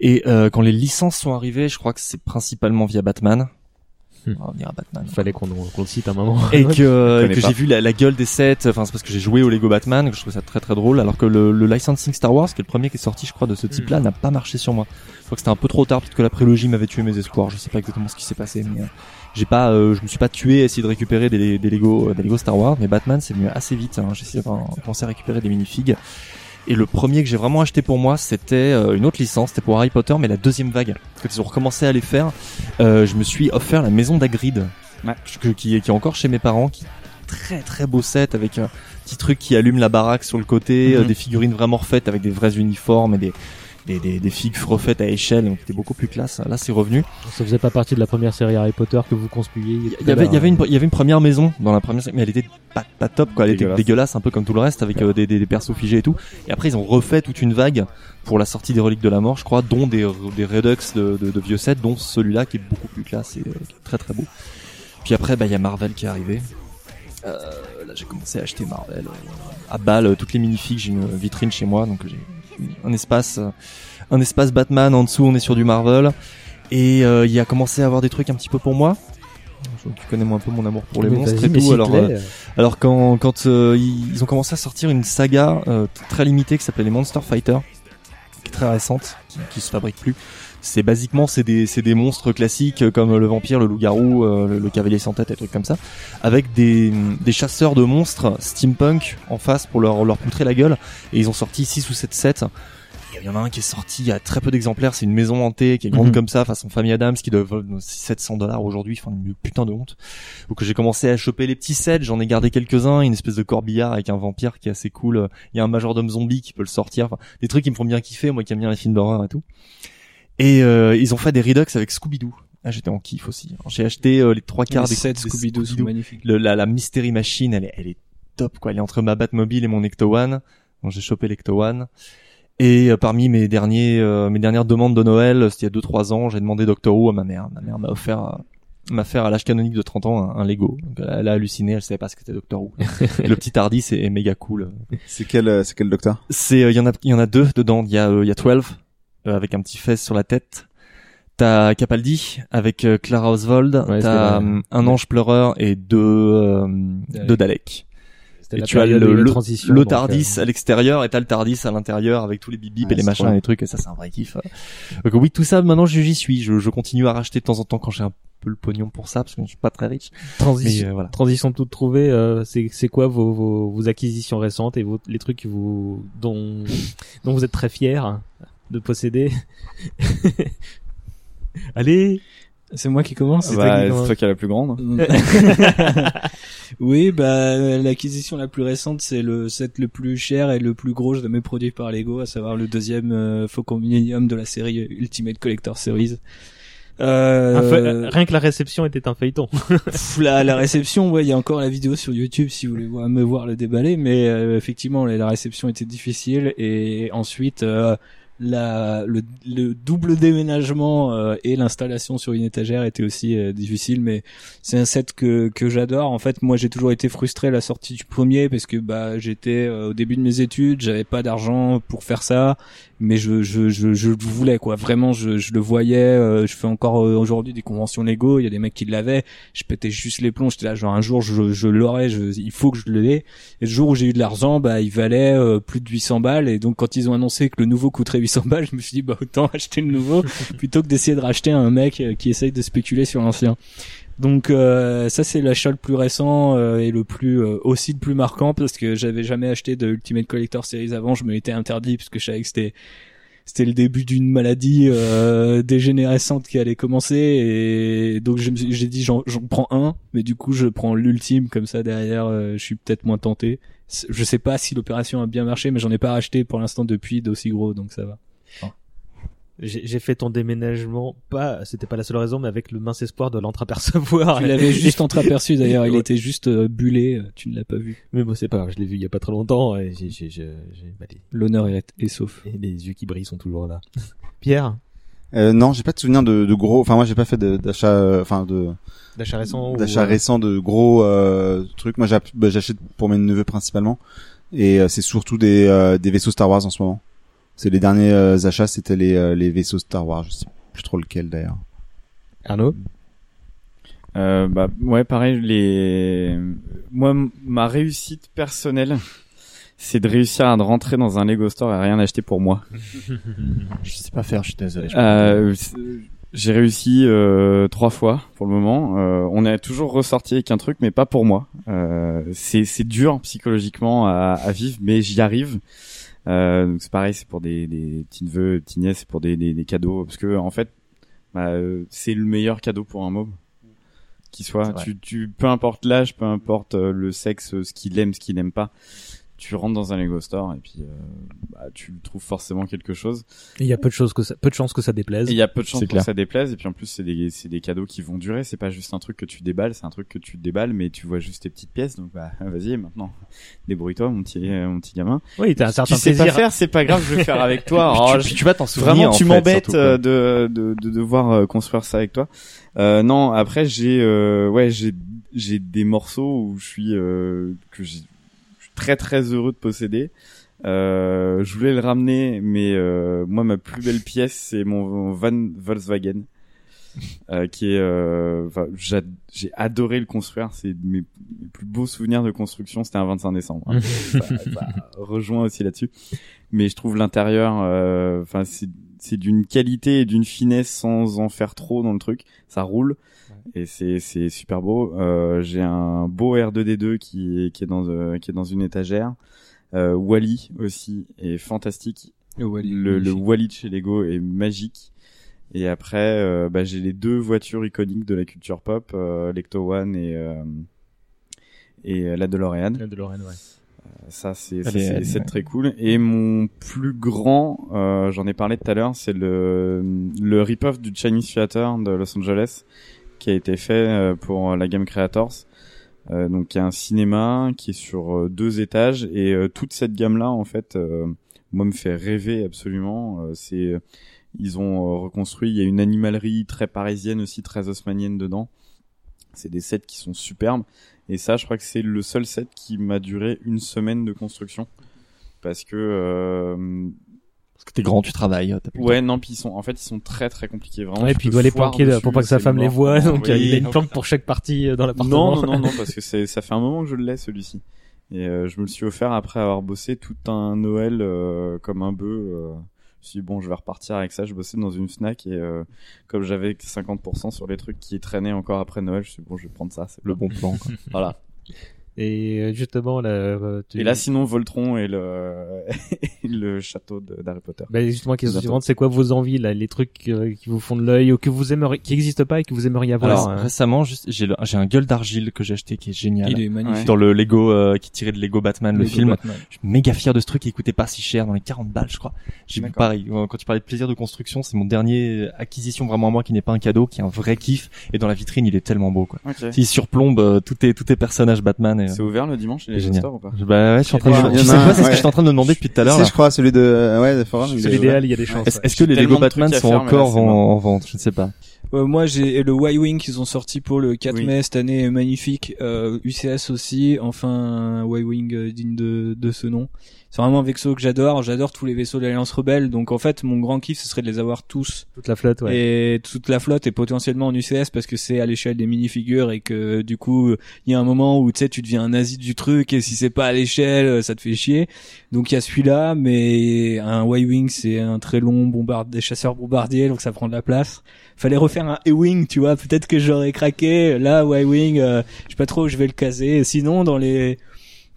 Et euh, quand les licences sont arrivées, je crois que c'est principalement via Batman. Hmm. On va revenir à Batman. Fallait qu'on qu'on le cite un moment. Et [laughs] que, euh, que j'ai vu la, la gueule des sets, enfin c'est parce que j'ai joué au Lego Batman, que je trouve ça très très drôle, alors que le, le licensing Star Wars, qui est le premier qui est sorti je crois de ce type-là, n'a pas marché sur moi. Je crois que c'était un peu trop tard, peut-être que la prélogie m'avait tué mes espoirs, je sais pas exactement ce qui s'est passé, mais euh, j'ai pas, euh, je me suis pas tué à essayer de récupérer des, des Lego, euh, des Lego Star Wars, mais Batman c'est venu assez vite, hein. j'ai essayé de penser à récupérer des minifigs. Et le premier que j'ai vraiment acheté pour moi, c'était euh, une autre licence, c'était pour Harry Potter, mais la deuxième vague. Quand ils ont recommencé à les faire, euh, je me suis offert la maison d'Agrid, qui, est- qui est encore chez mes parents, qui très très beau set avec un petit truc qui allume la baraque sur le côté, Mhm. euh, des figurines vraiment refaites avec des vrais uniformes et des des, des, des figues refaites à échelle, donc c'était beaucoup plus classe. Là, c'est revenu. Ça faisait pas partie de la première série Harry Potter que vous conspuiez. Il y avait, il y avait une, il y avait une première maison dans la première série, mais elle était pas, pas top, quoi. Elle Dégueulasse. était dégueulasse, un peu comme tout le reste, avec euh, des, des, des persos figés et tout. Et après, ils ont refait toute une vague pour la sortie des reliques de la mort, je crois, dont des, des redux de, de, de vieux sets, dont celui-là qui est beaucoup plus classe et euh, qui est très très beau. Puis après, bah, il y a Marvel qui est arrivé. Euh, là, j'ai commencé à acheter Marvel euh, à balle, euh, toutes les minifigs. J'ai une vitrine chez moi, donc j'ai un espace, euh, un espace Batman. En dessous, on est sur du Marvel. Et euh, il a commencé à avoir des trucs un petit peu pour moi. Tu connais moi un peu mon amour pour les Mais monstres et tout. Alors, euh, alors quand quand euh, ils, ont commencé à sortir une saga très limitée qui s'appelait les Monster Fighter, qui est très récente, qui, qui se fabrique plus. C'est basiquement c'est des c'est des monstres classiques euh, comme le vampire, le loup-garou, euh, le, le cavalier sans tête, et des trucs comme ça, avec des des chasseurs de monstres steampunk en face pour leur leur poutrer la gueule. Et ils ont sorti 6 ou 7 sets. Il y en a un qui est sorti, il y a très peu d'exemplaires, c'est une maison hantée qui est grande Mhm. comme ça, façon famille Adams, qui doit valoir 700 dollars aujourd'hui, enfin une putain de honte. Donc j'ai commencé à choper les petits sets, j'en ai gardé quelques-uns, une espèce de corbillard avec un vampire qui est assez cool, il y a un majordome zombie qui peut le sortir, enfin, des trucs qui me font bien kiffer, moi qui aime bien les films d'horreur et tout. Et euh, ils ont fait des Redux avec Scooby-Doo. Ah, j'étais en kiff aussi. J'ai acheté euh, les trois quarts Les des sets des Scooby-Doo sont magnifiques. Le- la, la Mystery Machine, elle est, elle est top quoi. Elle est entre ma Batmobile et mon Ecto One. Donc j'ai chopé l'Ecto One. Et euh, parmi mes derniers, euh, mes dernières demandes de Noël, c'était il y a 2-3 ans, j'ai demandé Doctor Who à ma mère. Ma mère m'a offert, euh, m'a offert à l'âge canonique de 30 ans un, un Lego. Donc elle, a- elle a halluciné, elle savait pas ce que c'était Doctor Who. [laughs] le petit Hardy, c'est méga cool. C'est quel, euh, c'est quel docteur? C'est, euh, il y en a, il y en a deux dedans. Il y a, euh, il y a 12 euh, avec un petit fez sur la tête. T'as Capaldi avec euh, Clara Oswald. Ouais, T'as euh, un ange pleureur et deux, euh, deux Daleks. Et tu as le, le, Tardis euh, à l'extérieur et t'as le Tardis à l'intérieur avec tous les bip et les machins et les trucs et ça c'est un vrai kiff. Donc oui tout ça maintenant j'y suis. Je, je continue à racheter de temps en temps quand j'ai un peu le pognon pour ça parce que je suis pas très riche. Transition, euh, voilà. transition toute trouvée. euh, c'est quoi vos, vos vos acquisitions récentes et vos, les trucs vous dont dont vous êtes très fiers? De posséder. [laughs] Allez. C'est moi qui commence. Bah, c'est toi qui as la plus grande. [laughs] oui, bah l'acquisition la plus récente, c'est le set le plus cher et le plus gros jamais produit par Lego, à savoir le deuxième euh, Faucon Millennium de la série Ultimate Collector Series. Euh, rien que la réception était un feuilleton. [laughs] La, la réception, ouais, il y a encore la vidéo sur YouTube si vous voulez voir- me voir le déballer, mais euh, effectivement, la, la réception était difficile et ensuite euh, la, le, le double déménagement euh, et l'installation sur une étagère était aussi euh, difficile, mais c'est un set que que j'adore. En fait, moi, j'ai toujours été frustré à la sortie du premier parce que bah j'étais euh, au début de mes études, j'avais pas d'argent pour faire ça, mais je je je, je le voulais quoi. Vraiment, je je le voyais. euh, je fais encore euh, aujourd'hui des conventions Lego. Il y a des mecs qui l'avaient. Je pétais juste les plombs. J'étais là genre un jour je je l'aurai. Il faut que je l'ai. Et le jour où j'ai eu de l'argent, bah il valait euh, plus de 800 balles. Et donc quand ils ont annoncé que le nouveau coûterait 800 balles, je me suis dit bah autant [laughs] acheter le nouveau plutôt que d'essayer de racheter un mec euh, qui essaye de spéculer sur l'ancien. Donc euh, ça c'est l'achat le plus récent euh, et le plus euh, aussi le plus marquant parce que j'avais jamais acheté de Ultimate Collector Series avant, je me l'étais interdit parce que je savais que c'était c'était le début d'une maladie euh, dégénérescente qui allait commencer et donc j'ai dit j'en j'en prends un mais du coup je prends l'ultime comme ça derrière euh, je suis peut-être moins tenté. Je sais pas si l'opération a bien marché mais j'en ai pas racheté pour l'instant depuis d'aussi gros donc ça va. J'ai j'ai fait ton déménagement, pas, c'était pas la seule raison, mais avec le mince espoir de l'entreapercevoir. Tu l'avais [laughs] juste entreaperçu d'ailleurs, il Ouais. était juste euh, bullé, euh, tu ne l'as pas vu. Mais bon, c'est pas grave, je l'ai vu il y a pas très longtemps et j'ai, j'ai, j'ai, j'ai- bah, les, L'honneur est, est sauf. et les yeux qui brillent sont toujours là. [laughs] Pierre, euh, Non, j'ai pas de souvenir de, de gros. Enfin, moi, j'ai pas fait d'achat. euh, Enfin, de d'achat récent d'achat euh, récent de gros euh, trucs. Moi, bah, j'achète pour mes neveux principalement, et euh, c'est surtout des euh, des vaisseaux Star Wars en ce moment. C'est les derniers euh, achats, c'était les euh, les vaisseaux Star Wars. Je sais plus trop lequel d'ailleurs. Arnaud? Euh, bah ouais, pareil. Les, moi, ma réussite personnelle, c'est de réussir à rentrer dans un Lego Store et rien acheter pour moi. [laughs] Je sais pas faire, je suis désolé. Euh, j'ai réussi euh, trois fois pour le moment. Euh, on est toujours ressorti avec un truc, mais pas pour moi. Euh, c'est dur psychologiquement à, à vivre, mais j'y arrive. Euh, donc c'est pareil, c'est pour des, des petits neveux, petits nièces, c'est pour des, des, des cadeaux, parce que en fait, bah, euh, c'est le meilleur cadeau pour un môme qui soit. Tu, tu, peu importe l'âge, peu importe le sexe, ce qu'il aime, ce qu'il n'aime pas. Tu rentres dans un Lego store et puis euh, bah, tu trouves forcément quelque chose. Il y a peu de choses que ça, peu de chances que ça déplaise. Il y a peu de chances clair. que ça déplaise et puis en plus c'est des c'est des cadeaux qui vont durer. C'est pas juste un truc que tu déballes, c'est un truc que tu déballes mais tu vois juste tes petites pièces. Donc bah [laughs] vas-y maintenant débrouille-toi mon petit euh, mon petit gamin. Oui, t'as un Tu certain sais plaisir. pas faire, c'est pas grave, je vais faire avec toi. [laughs] Puis Oh, tu- je- puis tu vas t'en souvenir, Vraiment, en tu m'embêtes euh, de, de de devoir euh, construire ça avec toi. Euh, non, après j'ai euh, ouais j'ai j'ai des morceaux où je suis euh, que j'ai je suis très très heureux de posséder. Euh, je voulais le ramener, mais euh, moi ma plus belle pièce c'est mon van Volkswagen, euh, qui est, euh, j'ai adoré le construire. C'est mes, mes plus beaux souvenirs de construction. C'était un 25 décembre. hein. [laughs] ça, ça rejoint aussi là-dessus. Mais je trouve l'intérieur, euh, enfin c'est c'est d'une qualité et d'une finesse sans en faire trop dans le truc. Ça roule et c'est c'est super beau. Euh, j'ai un beau R2D2 qui est qui est dans euh, qui est dans une étagère. Euh, Wally aussi est fantastique. Le Wall-E, le, le. Wally de chez Lego est magique. Et après, euh, bah, j'ai les deux voitures iconiques de la culture pop, euh, l'Ecto One et euh, et la DeLorean. La DeLorean, ouais. Ça, c'est c'est très cool. Et mon plus grand, euh, j'en ai parlé tout à l'heure, c'est le le rip-off du Chinese Theater de Los Angeles qui a été fait euh, pour la Game Creators. Euh, donc il y a un cinéma qui est sur euh, deux étages et toute cette gamme là en fait moi me fait rêver absolument. C'est ils ont reconstruit il y a une animalerie très parisienne aussi très haussmanienne dedans. C'est des sets qui sont superbes. Et ça je crois que c'est le seul set qui m'a duré une semaine de construction. Parce que Parce que t'es grand, tu travailles. t'as plus le ouais non puis ils sont en fait ils sont très très compliqués vraiment Ouais, tu puis il doit les planquer pour pas que sa femme les voie, donc Oui. euh, il a une planque pour chaque partie euh, dans l'appartement. Non, non, non, non, parce que c'est, ça fait un moment que je l'ai celui-ci. Et euh, je me le suis offert après avoir bossé tout un Noël euh, comme un bœuf. Euh, je me suis dit, bon, je vais repartir avec ça. Je bossais dans une Fnac et euh, comme j'avais que 50% sur les trucs qui traînaient encore après Noël, je me suis dit, bon, je vais prendre ça. C'est Le bon plan. quoi. [laughs] Voilà. Et euh, justement, là, euh, tu... Et là, sinon, Voltron et le, [laughs] et le château de- d'Harry Potter. Bah, justement, la question Bientôt. suivante, c'est quoi vos envies, là, les trucs euh, qui vous font de l'œil ou que vous aimeriez, qui existent pas et que vous aimeriez avoir Alors hein. récemment, juste, j'ai le- j'ai un gueule d'argile que j'ai acheté qui est génial. Il est magnifique. Dans le Lego euh, qui tirait de Lego Batman, le film. Batman. Je suis méga fier de ce truc. Il coûtait pas si cher, dans les 40 balles, je crois. J'ai pareil. euh, Quand tu parlais de plaisir de construction, c'est mon dernier acquisition vraiment à moi qui n'est pas un cadeau, qui est un vrai kiff. Et dans la vitrine, il est tellement beau, quoi. Ok. S'il surplombe euh, tous tes tous tes personnages Batman. Et, C'est ouvert le dimanche les génial. stores ou pas Bah ouais, je suis en train de. Tu sais quoi, c'est ce que je suis en train de me demander depuis tout à l'heure. Je crois, celui de, euh, ouais, de Forum. C'est est- l'idéal, il y a des chances. Est-ce que les Lego Batman sont encore en vente Je ne sais pas. Euh, moi, j'ai le Y-Wing qu'ils ont sorti pour le 4 Oui. mai cette année, est magnifique. Euh, UCS aussi, enfin Y-Wing euh, digne de, de ce nom. C'est vraiment un vaisseau que j'adore. J'adore tous les vaisseaux de l'Alliance Rebelle. Donc en fait, mon grand kiff, ce serait de les avoir tous Toute la flotte, ouais. et toute la flotte est potentiellement en UCS parce que c'est à l'échelle des minifigures et que du coup il y a un moment où tu sais tu deviens un nazi du truc et si c'est pas à l'échelle ça te fait chier donc il y a celui-là mais un Y-wing c'est un très long bombard des chasseurs bombardiers donc ça prend de la place. Fallait refaire un E-wing tu vois. Peut-être que j'aurais craqué. Là Y-wing euh, je sais pas trop où je vais le caser. Sinon dans les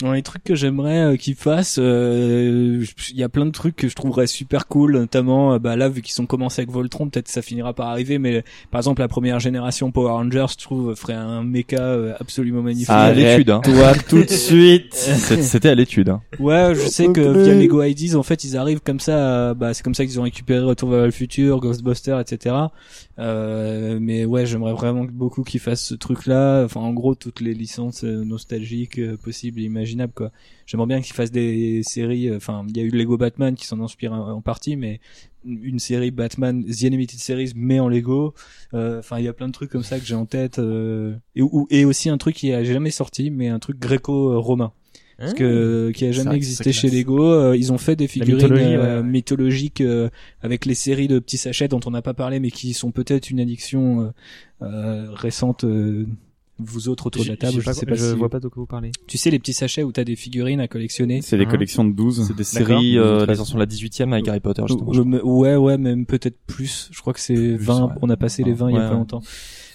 dans les trucs que j'aimerais euh, qu'ils fassent, euh, il y a plein de trucs que je trouverais super cool, notamment euh, bah là vu qu'ils sont commencés avec Voltron, peut-être ça finira par arriver, mais par exemple la première génération Power Rangers, je trouve ferait un mecha euh, absolument magnifique. à l'étude, hein. Toi tout de [laughs] suite. C'était à l'étude. Hein. Ouais, je sais que via Lego IDs, en fait, ils arrivent comme ça. à- bah, c'est comme ça qu'ils ont récupéré Retour vers le futur, Ghostbusters, etc. Euh, mais ouais, j'aimerais vraiment beaucoup qu'ils fassent ce truc-là. Enfin, en gros, toutes les licences nostalgiques euh, possibles et quoi. J'aimerais bien qu'ils fassent des séries. euh, Enfin, il y a eu Lego Batman qui s'en inspire en, en partie, mais une série Batman The Animated Series mais en Lego Euh, enfin il y a plein de trucs comme ça que j'ai en tête euh, et, ou- et aussi un truc qui a jamais sorti mais un truc gréco-romain parce que qui a jamais existé chez. Lego. Ils ont fait des figurines mythologie, euh, ouais, ouais. mythologiques avec les séries de petits sachets dont on n'a pas parlé, mais qui sont peut-être une addiction récente. Vous autres autour de la table, je je, sais pas, je si- vois pas de quoi vous parlez. Tu sais les petits sachets où t'as des figurines à collectionner. C'est les Hein collections de 12. C'est des séries, euh, la version de la 18e avec Harry Potter, justement. Ou- ou- ouais, ouais, même peut-être plus. Je crois que c'est 20. ouais. On a passé les 20 il y a pas longtemps.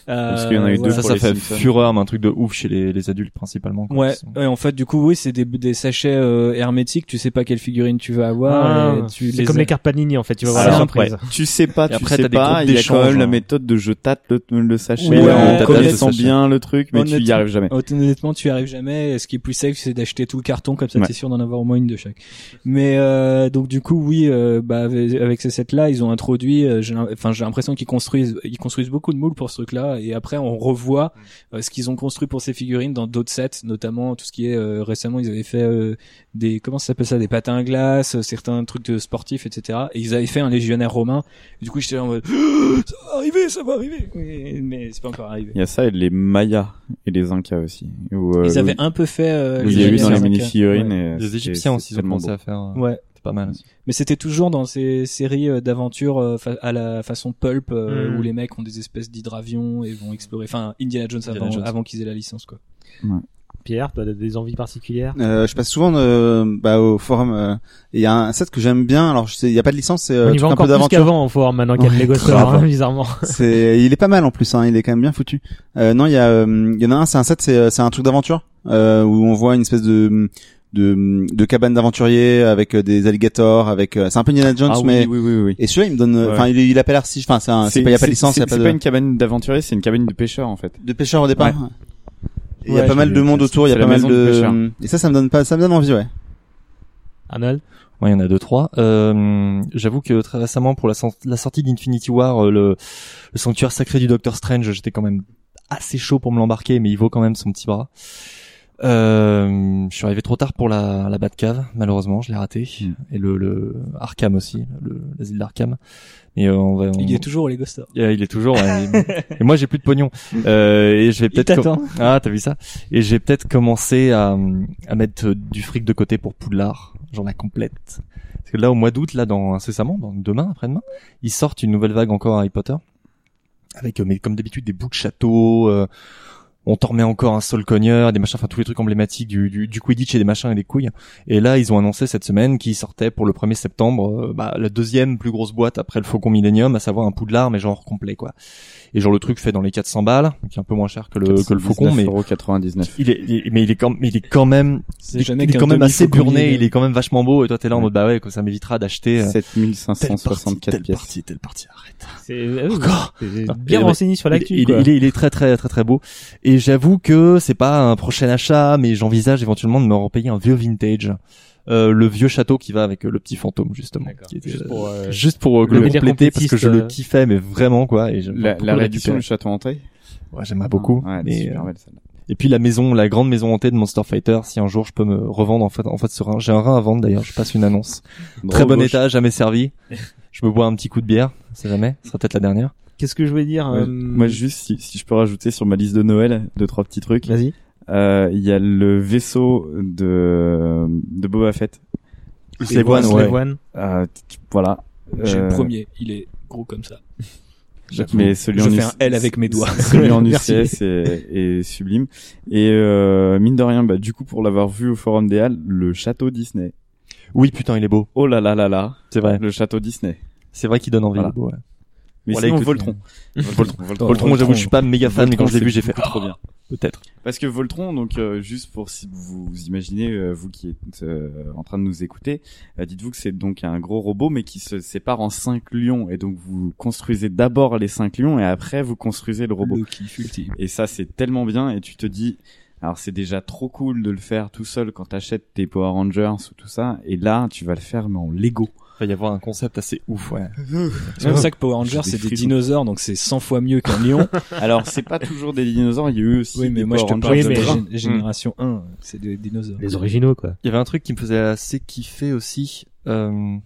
Parce qu'il y en a eu deux ça, ça fait Simpsons. fureur, mais un truc de ouf chez les, les adultes principalement. quoi. Ouais, sont- ouais, en fait, du coup, oui, c'est des, des sachets euh, hermétiques. Tu sais pas quelle figurine tu vas avoir. Ah, c'est comme les cartes Panini en fait, tu vas voir Alors, la surprise. ouais, tu sais pas, Et tu après, sais pas. Il y a quand même la hein. méthode de je tâte le, le sachet Ouais, en on connaissant connaît. bien le truc, mais tu y arrives jamais. Honnêtement, tu y arrives jamais. Et Ce qui est plus safe, c'est d'acheter tout le carton, comme ça, t'es sûr d'en avoir au moins une de chaque. Mais euh, donc du coup, oui, euh, bah avec, ces sets-là, ils ont introduit. euh, Enfin, j'ai l'impression qu'ils construisent, ils construisent beaucoup de moules pour ce Et après, on revoit euh, ce qu'ils ont construit pour ces figurines dans d'autres sets, notamment tout ce qui est euh, récemment, ils avaient fait euh, des comment ça s'appelle ça, des patins à glace, euh, certains trucs de sportifs, etc. Et ils avaient fait un légionnaire romain. Et du coup, j'étais là en mode, [gasps] ça va arriver, ça va arriver. Mais, mais c'est pas encore arrivé. Il y a ça et les Mayas et les Incas aussi. Où, euh, Ils avaient où- un peu fait. Euh, y a eu dans les légionnaires mini-figurines. Ouais. et, euh, Les Égyptiens aussi ils ont commencé beau. à faire. euh, Ouais. C'est pas mal aussi. Mais c'était toujours dans ces séries euh, d'aventures euh, à la façon pulp euh, Mm. où les mecs ont des espèces d'hydravions et vont explorer. Enfin, Indiana Jones Indiana avant, Jones. avant qu'ils aient la licence quoi. Pierre, tu as des envies particulières? Euh, je passe souvent de, bah, au forum. euh, Il y a un set que j'aime bien. Alors, je sais, il y a pas de licence, c'est euh, On y truc va un encore peu plus d'aventure. qu'avant au forum maintenant qu'il y a Lego Store, hein, bizarrement. [laughs] C'est, il est pas mal en plus. Hein, il est quand même bien foutu. Euh, non, il y a, il y en a un. C'est un set, c'est, c'est un truc d'aventure euh, où on voit une espèce de de, de cabane d'aventurier avec euh, des alligators, avec. euh, c'est un peu Indiana Jones, Ah oui, mais. oui, oui, oui. Et celui-là, il me donne. euh, Ouais. Enfin, il, il a pas l'air si. Enfin, c'est un. C'est pas. Il y a pas de licence. Il y a c'est pas de. pas une cabane d'aventurier, c'est une cabane de pêcheur en fait. de pêcheurs au départ. Ouais. Et Il y a pas mal de monde autour. Il y a pas mal de pêcheurs. Et ça, ça me donne pas. Ça me donne envie, ouais. Arnold Ouais, il y en a deux trois. Euh, J'avoue que très récemment, pour la, sor- la sortie d'Infinity War, euh, le, le sanctuaire sacré du Doctor Strange, j'étais quand même assez chaud pour me l'embarquer, mais il vaut quand même son petit bras. Euh, je suis arrivé trop tard pour la, la Batcave, malheureusement, je l'ai raté. Mm. Et le, le Arkham aussi, le l'asile d'Arkham. Et euh, on va. on- Il est toujours au Lego Store. Yeah, il est toujours. ouais, et, [laughs] et moi, j'ai plus de pognon. Euh, et je vais peut-être. t'attend. Ah, t'as vu ça? Et j'ai peut-être commencé à, à mettre du fric de côté pour Poudlard. J'en la complète. Parce que là, au mois d'août, là, dans incessamment, dans demain, après-demain, ils sortent une nouvelle vague encore Harry Potter. Avec, euh, mais comme d'habitude, des bouts de château. euh, on t'en remet encore un sol cogneur, des machins, enfin tous les trucs emblématiques du, du, du Quidditch et des machins et des couilles. Et là, ils ont annoncé cette semaine qu'ils sortaient pour le 1er septembre euh, bah, la deuxième plus grosse boîte après le Faucon Millennium, à savoir un Poudlard, mais genre complet, quoi. Et genre le truc fait dans les 400 balles, qui est un peu moins cher que le, que le Faucon, mais 99. il est, il est- mais il est quand, mais il est quand même, C'est il, jamais il est quand même assez burné, il est quand même vachement beau, et toi t'es là en mode bah ouais, ça m'évitera d'acheter euh, telle partie, 7564 telle pièces. partie, telle partie, arrête. C'est ah Encore c'est bien et renseigné sur l'actu. il, quoi. il est, il est très très très très beau. Et j'avoue que c'est pas un prochain achat, mais j'envisage éventuellement de me repayer un vieux vintage. Euh, le vieux château qui va avec euh, le petit fantôme justement D'accord. qui était, Juste euh, pour, euh, juste pour euh, le compléter parce que je le euh. kiffais mais vraiment quoi et La, récupérer. du château hanté. ouais j'aimerais beaucoup Ouais, mais, super euh, belle celle-là. et puis la maison la grande maison hantée de Monster Fighter si un jour je peux me revendre en fait en fait sur un j'ai un rein à vendre d'ailleurs je passe une annonce très bon gauche. état jamais servi je me bois un petit coup de bière c'est jamais ce sera peut-être la dernière Qu'est-ce que je voulais dire Ouais. euh, Moi juste si, si je peux rajouter sur ma liste de Noël deux trois petits trucs. Vas-y. Euh, Il y a le vaisseau de de Boba Fett. Slave One, ouais. One. Euh, voilà. J'ai le Euh, premier. Il est gros comme ça. [laughs] Mais celui Je en fais un L avec mes doigts. [laughs] Celui en. [laughs] UCS est, est sublime. Et euh, mine de rien, bah du coup pour l'avoir vu au Forum des Halles, le château Disney. oui putain il est beau Oh là là là là. c'est vrai Le château Disney. c'est vrai qu'il donne envie Voilà. beau, ouais. Mais Voilà, sinon écoute, Voltron. Voltron. Voltron. Voltron j'avoue je suis pas méga fan mais quand je l'ai vu j'ai fait trop bien. Peut-être Parce que Voltron, donc euh, juste pour si vous imaginez, euh, vous qui êtes euh, en train de nous écouter, euh, dites-vous que c'est donc un gros robot, mais qui se sépare en cinq lions, et donc vous construisez d'abord les cinq lions, et après vous construisez le robot. Le. Et ça, c'est tellement bien, et tu te dis, alors c'est déjà trop cool de le faire tout seul quand t'achètes tes Power Rangers ou tout ça, et là, tu vas le faire mais en Lego. Il va y avoir un concept assez ouf ouais C'est pour ça que Power Rangers c'est des dinosaures donc c'est 100 fois mieux qu'un lion. [laughs] Alors c'est pas toujours des dinosaures, il y a eu aussi oui mais des moi je te Rangers de mais- gé- génération 1. C'est des dinosaures. Les originaux quoi. Il y avait un truc qui me faisait assez kiffer aussi. Euh...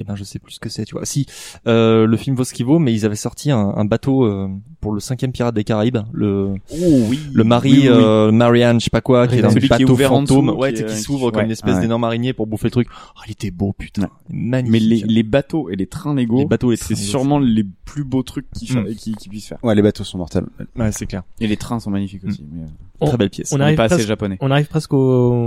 Eh ben, je sais plus ce que c'est, tu vois. Si, euh, le film vaut ce qu'il vaut, mais ils avaient sorti un, un bateau euh, pour le cinquième pirate des Caraïbes, le Oh oui. le Mari Oui, oui, oui. euh, Marianne, je sais pas quoi, qui est un qui est bateau ouvert en fantôme, dessous, ouais, qui tu sais, est- qui s'ouvre qui- comme une espèce ouais. d'énorme araignée pour bouffer le truc. Oh, il était beau, putain, magnifique. Mais les, les bateaux et les trains Lego, Les bateaux c'est sûrement les plus beaux trucs Mm. qu'ils- qu'ils puissent faire. Ouais, les bateaux sont mortels. Ouais, c'est clair. Et les trains sont magnifiques aussi. Mais, euh, On- Très belle pièce. on on est arrive assez presque- japonais. On arrive presque au,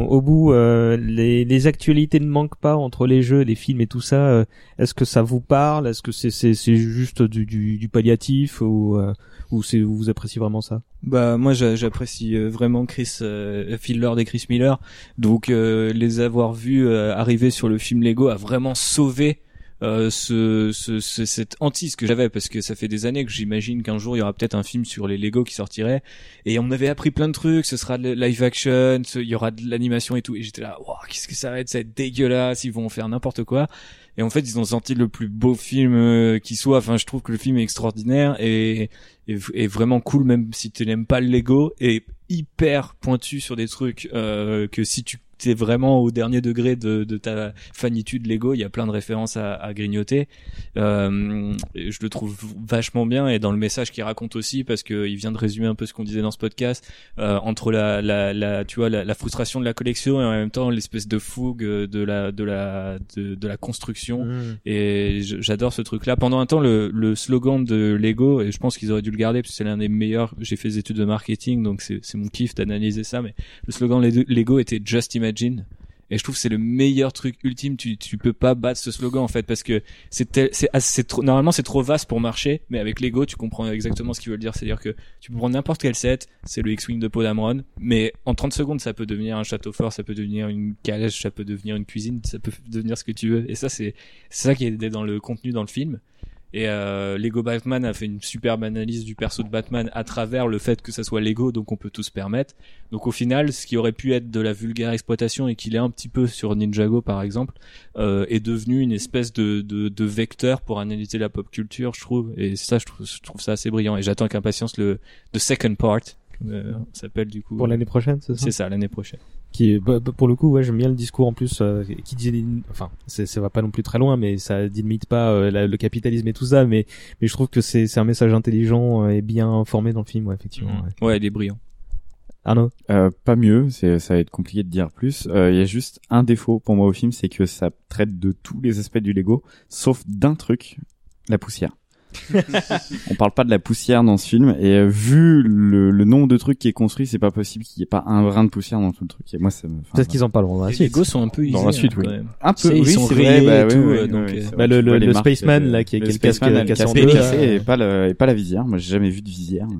au bout. euh, les, les actualités ne manquent pas entre les jeux, les films et tout ça. euh, Est-ce que ça vous parle? Est-ce que c'est c'est c'est juste du, du, du palliatif ou euh, ou c'est vous appréciez vraiment ça? Bah moi j'a- j'apprécie euh, vraiment Chris euh, Phil Lord et Chris Miller, donc euh, les avoir vus euh, arriver sur le film Lego a vraiment sauvé euh, ce, ce, ce- cette hantise que j'avais parce que ça fait des années que j'imagine qu'un jour il y aura peut-être un film sur les Lego qui sortirait et on m'avait appris plein de trucs, ce sera de live action, il y aura de l'animation et tout et j'étais là, waouh qu'est-ce que ça va être, ça va être dégueulasse, ils vont faire n'importe quoi. Et en fait, ils ont sorti le plus beau film euh, qui soit. Enfin, je trouve que le film est extraordinaire et, et, et vraiment cool, même si tu n'aimes pas le Lego, et hyper pointu sur des trucs euh, que si tu t'es vraiment au dernier degré de, de ta fanitude Lego, il y a plein de références à, à grignoter. Euh, je le trouve vachement bien et dans le message qu'il raconte aussi, parce que il vient de résumer un peu ce qu'on disait dans ce podcast, euh, entre la, la, la, tu vois, la, la frustration de la collection et en même temps l'espèce de fougue de la, de la, de, de la construction. Mm. Et j'adore ce truc-là. Pendant un temps, le, le slogan de Lego, et je pense qu'ils auraient dû le garder parce que c'est l'un des meilleurs. J'ai fait des études de marketing, donc c'est mon kiff d'analyser ça. Mais le slogan Lego était Just Imagine. Et je trouve c'est le meilleur truc ultime. Tu tu peux pas battre ce slogan en fait parce que c'est c'est c'est trop normalement c'est trop vaste pour marcher, mais avec Lego tu comprends exactement ce qu'ils veulent dire. C'est-à-dire que tu peux prendre n'importe quel set, c'est le X-wing de Poe Dameron, mais en 30 secondes ça peut devenir un château fort, ça peut devenir une calèche, ça peut devenir une cuisine, ça peut devenir ce que tu veux. Et ça c'est c'est ça qui est dans le contenu dans le film. Et euh, Lego Batman a fait une superbe analyse du perso de Batman à travers le fait que ça soit Lego, donc on peut tout se permettre. Donc au final, ce qui aurait pu être de la vulgaire exploitation et qu'il est un petit peu sur Ninjago par exemple, euh, est devenu une espèce de, de, de vecteur pour analyser la pop culture, je trouve. Et ça, je trouve, je trouve ça assez brillant. Et j'attends avec impatience le the second part, euh, s'appelle du coup. Pour l'année prochaine, c'est ça? C'est ça, l'année prochaine. Qui bah, bah, pour le coup ouais j'aime bien le discours en plus euh, qui dit enfin c'est ça va pas non plus très loin mais ça limite pas euh, la- le capitalisme et tout ça mais mais je trouve que c'est c'est un message intelligent euh, et bien formé dans le film ouais, effectivement ouais. Ouais, il est brillant. Arnaud Euh, pas mieux, c'est ça va être compliqué de dire plus. Euh, Il y a juste un défaut pour moi au film, c'est que ça traite de tous les aspects du Lego, sauf d'un truc, la poussière. [laughs] On parle pas de la poussière dans ce film et euh, vu le, le nombre de trucs qui est construit, c'est pas possible qu'il y ait pas un brin de poussière dans tout le truc. Et moi, ça me. enfin, peut-être qu'ils en parleront dans la Les suite Lego sont un peu Dans la suite, hein, oui. Un peu, ils oui, sont bah, euh, euh. Bah, le- le- les le Spaceman, là, qui est- le qui est le casque Spaceman, cassé en casque deux, et pas le et pas la visière. Moi, j'ai jamais vu de visière. [laughs]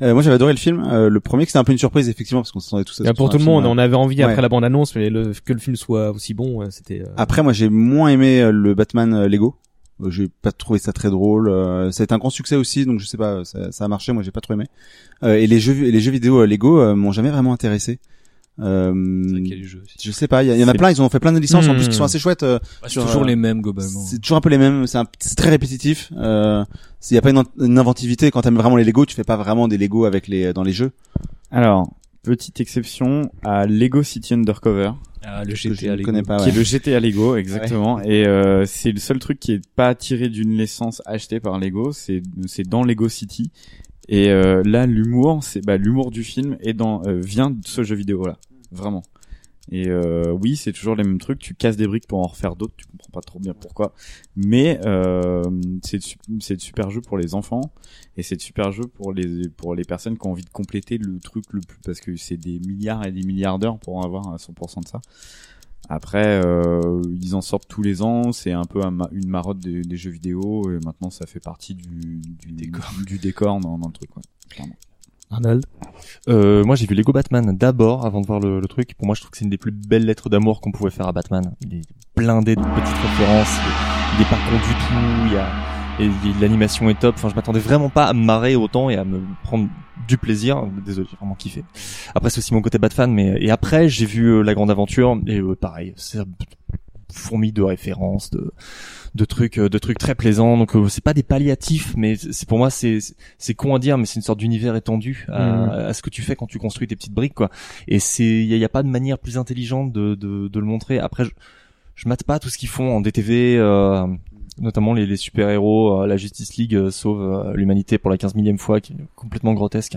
Euh, moi j'avais adoré le film. Euh, le premier c'était un peu une surprise effectivement parce qu'on s'attendait tous à Bah, ce pour tout le monde film, on avait envie après la bande annonce mais le, que le film soit aussi bon c'était euh, Après, moi, j'ai moins aimé le Batman Lego. Euh, J'ai pas trouvé ça très drôle. Euh, ça a été un grand succès aussi, donc je sais pas, ça, ça a marché. Moi, j'ai pas trop aimé. Euh, et les jeux, et les jeux vidéo euh, Lego euh, m'ont jamais vraiment intéressé. Euh, aussi. je sais pas, il y, y en a plein. Ils ont fait plein de licences en plus qui Hmm. sont assez chouettes. euh, Bah, c'est sur, toujours euh, les mêmes globalement. C'est toujours un peu les mêmes. C'est un- c'est très répétitif. Euh, Il y a pas une, une inventivité. Quand t'aimes vraiment les Lego, tu fais pas vraiment des Lego avec les dans les jeux. Alors, petite exception à Lego City Undercover. Ah, le que je GTA Lego. connais pas. qui est le GTA Lego exactement et euh, c'est le seul truc qui est pas tiré d'une licence achetée par Lego c'est c'est dans Lego City et euh, là l'humour c'est bah l'humour du film est dans euh, vient de ce jeu vidéo là vraiment et euh, oui c'est toujours les mêmes trucs tu casses des briques pour en refaire d'autres tu comprends pas trop bien pourquoi mais euh, c'est de su- c'est de super jeu pour les enfants et c'est de super jeu pour les pour les personnes qui ont envie de compléter le truc le plus parce que c'est des milliards et des milliards d'heures pour en avoir à 100% de ça après, euh, ils en sortent tous les ans. C'est un peu une marotte des, des jeux vidéo et maintenant ça fait partie du, du décor, du décor dans, dans le truc. Ouais, clairement. Arnold Euh, moi, j'ai vu Lego Batman d'abord avant de voir le, le truc. Pour moi, je trouve que c'est une des plus belles lettres d'amour qu'on pouvait faire à Batman. Il est blindé de petites références. Il est, pas con du tout. Il y a, et l'animation est top. Enfin, je m'attendais vraiment pas à me marrer autant et à me prendre du plaisir. Désolé, j'ai vraiment kiffé. Après, c'est aussi mon côté Batman, mais et après, j'ai vu euh, La Grande Aventure et euh, pareil, c'est fourmi de références, de de trucs euh, de trucs très plaisants. Donc euh, c'est pas des palliatifs mais c'est pour moi c'est c'est con à dire mais c'est une sorte d'univers étendu à, à ce que tu fais quand tu construis tes petites briques quoi. Et c'est il y, a- y a pas de manière plus intelligente de de, de le montrer. Après je, je mate pas tout ce qu'ils font en DTV euh, notamment les, les super héros la Justice League euh, sauve euh, l'humanité pour la 15 millième fois qui est complètement grotesque.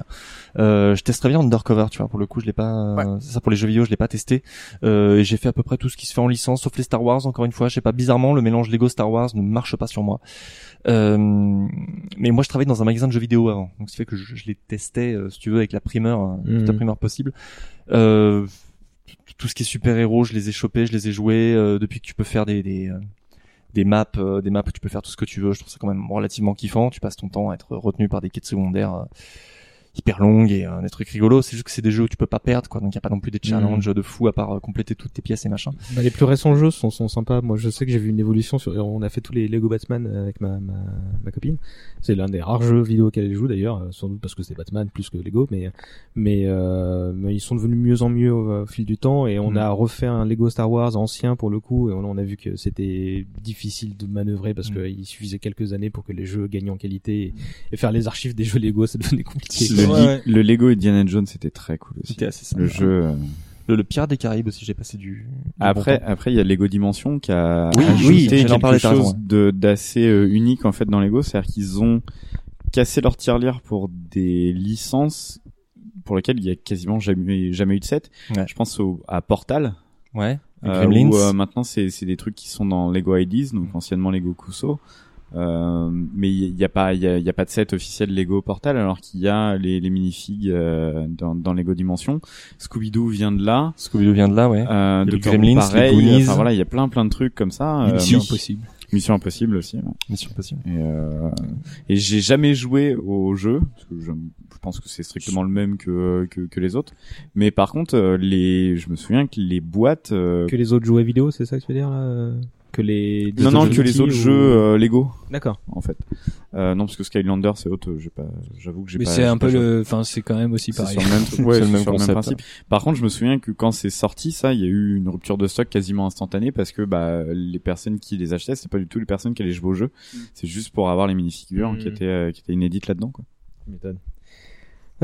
Euh, je testerais bien Undercover tu vois pour le coup je l'ai pas euh, c'est ça pour les jeux vidéo je l'ai pas testé. Euh, et j'ai fait à peu près tout ce qui se fait en licence sauf les Star Wars encore une fois. Je sais pas bizarrement le mélange Lego Star Wars ne marche pas sur moi. Euh, mais moi je travaillais dans un magasin de jeux vidéo avant. Donc ce qui fait que je, je les testais euh, si tu veux avec la primeur euh, toute la Mhm. primeur possible. Euh, tout ce qui est super héros je les ai chopés je les ai joués euh, depuis que tu peux faire des des, euh, des maps, euh, des maps où tu peux faire tout ce que tu veux. Je trouve ça quand même relativement kiffant. Tu passes ton temps à être retenu par des quêtes secondaires euh, hyper longues et euh, des trucs rigolos. C'est juste que c'est des jeux où tu peux pas perdre, quoi. Donc il y a pas non plus des challenges de fou à part euh, compléter toutes tes pièces et machin. Bah, les plus récents jeux sont, sont sympas. Moi, je sais que j'ai vu une évolution sur. On a fait tous les Lego Batman avec ma, ma, ma copine. C'est l'un des rares jeux vidéo qu'elle joue d'ailleurs, euh, sans doute parce que c'est Batman plus que Lego, mais mais, euh, mais ils sont devenus mieux en mieux au, au fil du temps. Et on Mm. a refait un Lego Star Wars ancien pour le coup, et on, on a vu que c'était difficile de manœuvrer parce Mm. qu'il suffisait quelques années pour que les jeux gagnent en qualité et, et faire les archives des jeux Lego, ça devenait compliqué. Le, li- ouais. le Lego Indiana Jones c'était très cool aussi. C'était assez sympa. Le jeu. euh, Le, le Pirate des Caraïbes aussi, j'ai passé du. du Après, bon après, il y a Lego Dimension qui a Oui, ajouté quelque parler, chose raison, ouais. de d'assez euh, unique en fait dans Lego, c'est-à-dire qu'ils ont cassé leur tirelire pour des licences pour lesquelles il y a quasiment jamais jamais eu de set. Ouais. Je pense au, à Portal. Ouais. les Euh, où, euh, maintenant c'est c'est des trucs qui sont dans Lego Ideas, donc anciennement Lego Kuso. Euh, mais il y, a pas il y a, y a pas de set officiel Lego Portal alors qu'il y a les, les minifigs euh, dans, dans Lego Dimension. Scooby Doo vient de là. Scooby-Doo vient de là, ouais. Euh, Les Doctor Gremlins, les pareil. Goonies. Enfin voilà, il y a plein plein de trucs comme ça. Euh, Mission impossible. Mission Impossible aussi. ouais. Mission Impossible. Et, euh, et j'ai jamais joué au jeu parce que je, je pense que c'est strictement le même que, que que les autres. Mais par contre, euh, les, je me souviens que les boîtes. euh, Que les autres jouets vidéo, c'est ça que tu veux dire là Que les non non autres que les autres ou- jeux euh, Lego D'accord. en fait. Euh, non parce que Skylander c'est autre. J'ai pas. J'avoue que j'ai Mais pas. c'est un peu le, enfin c'est quand même aussi pareil. sur le même, [laughs] ouais, le sur principe. Par contre, je me souviens que quand c'est sorti, ça, il y a eu une rupture de stock quasiment instantanée parce que bah les personnes qui les achetaient, c'est pas du tout les personnes qui allaient jouer au jeu. C'est juste pour avoir les minifigures Mm. qui étaient euh, qui étaient inédites là-dedans. Quoi. Tu m'étonnes.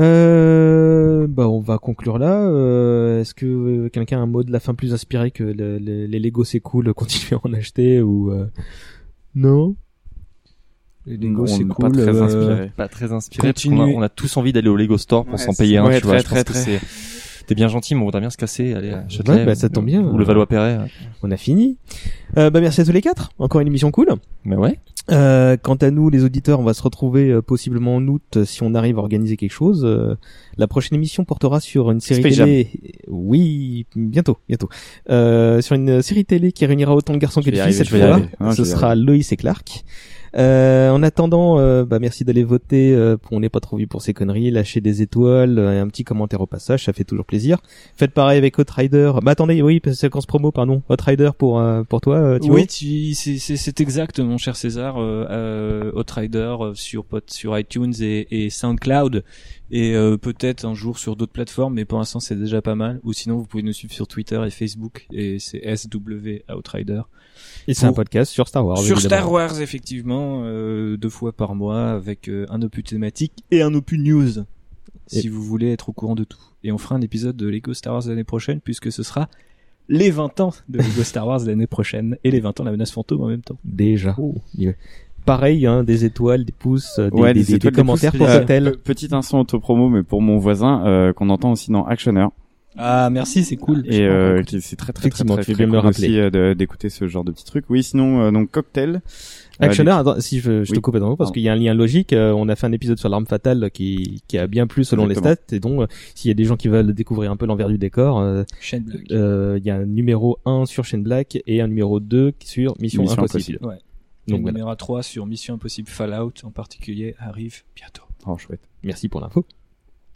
Euh, bah on va conclure là. Euh, Est-ce que euh, quelqu'un a un mot de la fin plus inspiré que le- le- les Lego c'est cool, [laughs] continuez à en acheter ou euh... non? Les Lego c'est cool. Pas très euh, inspiré. Pas très inspiré. parce a, on a tous envie d'aller au Lego Store pour s'en payer un. ouais, tu vois, très, je pense très, que très. c'est. T'es bien gentil, mais on voudrait bien se casser, aller à Châtelet. Ouais, bah, ça tombe bien. Ou le Valois-Perret. On a fini. Euh, bah merci à tous les quatre. Encore une émission cool. Mais ouais. Euh, quant à nous, les auditeurs, on va se retrouver euh, possiblement en août euh, si on arrive à organiser quelque chose. Euh, la prochaine émission portera sur une série Space télé. Oui, bientôt, bientôt. Euh, sur une série télé qui réunira autant de garçons que de filles cette fois. Non, je Ce sera Loïs et Clark. Euh, en attendant, euh, bah merci d'aller voter. euh, on n'est pas trop vu pour ces conneries. Lâchez des étoiles euh, et un petit commentaire au passage, ça fait toujours plaisir. Faites pareil avec Outrider. Bah attendez, oui, séquence promo, pardon. Outrider pour euh, pour toi, Oui, c'est exact, mon cher César. Outrider sur sur iTunes et SoundCloud et euh, peut-être un jour sur d'autres plateformes, mais pour l'instant c'est déjà pas mal. Ou sinon vous pouvez nous suivre sur Twitter et Facebook et c'est SW Outrider. Et c'est un podcast sur Star Wars. Sur évidemment. Star Wars effectivement, euh, deux fois par mois avec euh, un opus thématique et un opus news. Si vous voulez être au courant de tout. Et on fera un épisode de Lego Star Wars l'année prochaine puisque ce sera les 20 ans de Lego Star Wars l'année prochaine et les 20 ans de la menace fantôme en même temps. Déjà. Il- Pareil, hein, des étoiles, des pouces, euh, des, Ouais, des, des étoiles, des commentaires pouces, pour euh, Cocktail. pe- Petit instant autopromo, mais pour mon voisin, euh, qu'on entend aussi dans Actioner. Ah merci, c'est cool. Et euh, c'est très très très très, très, me cool rappeler. aussi euh, d'écouter ce genre de petits trucs. Oui, sinon euh, donc cocktail. Euh, Actioner, attends, si je, je te Oui. coupe dans parce Pardon. qu'il y a un lien logique. euh, on a fait un épisode sur l'arme fatale qui, qui a bien plu selon Exactement. les stats. Et donc, euh, s'il y a des gens qui veulent découvrir un peu l'envers du décor, euh, Black. euh, il y a un numéro 1 sur Shane Black et un numéro 2 sur Mission, Mission Impossible. Ouais. Donc le voilà. numéro 3 sur Mission Impossible Fallout en particulier arrive bientôt. Oh chouette. Merci pour l'info.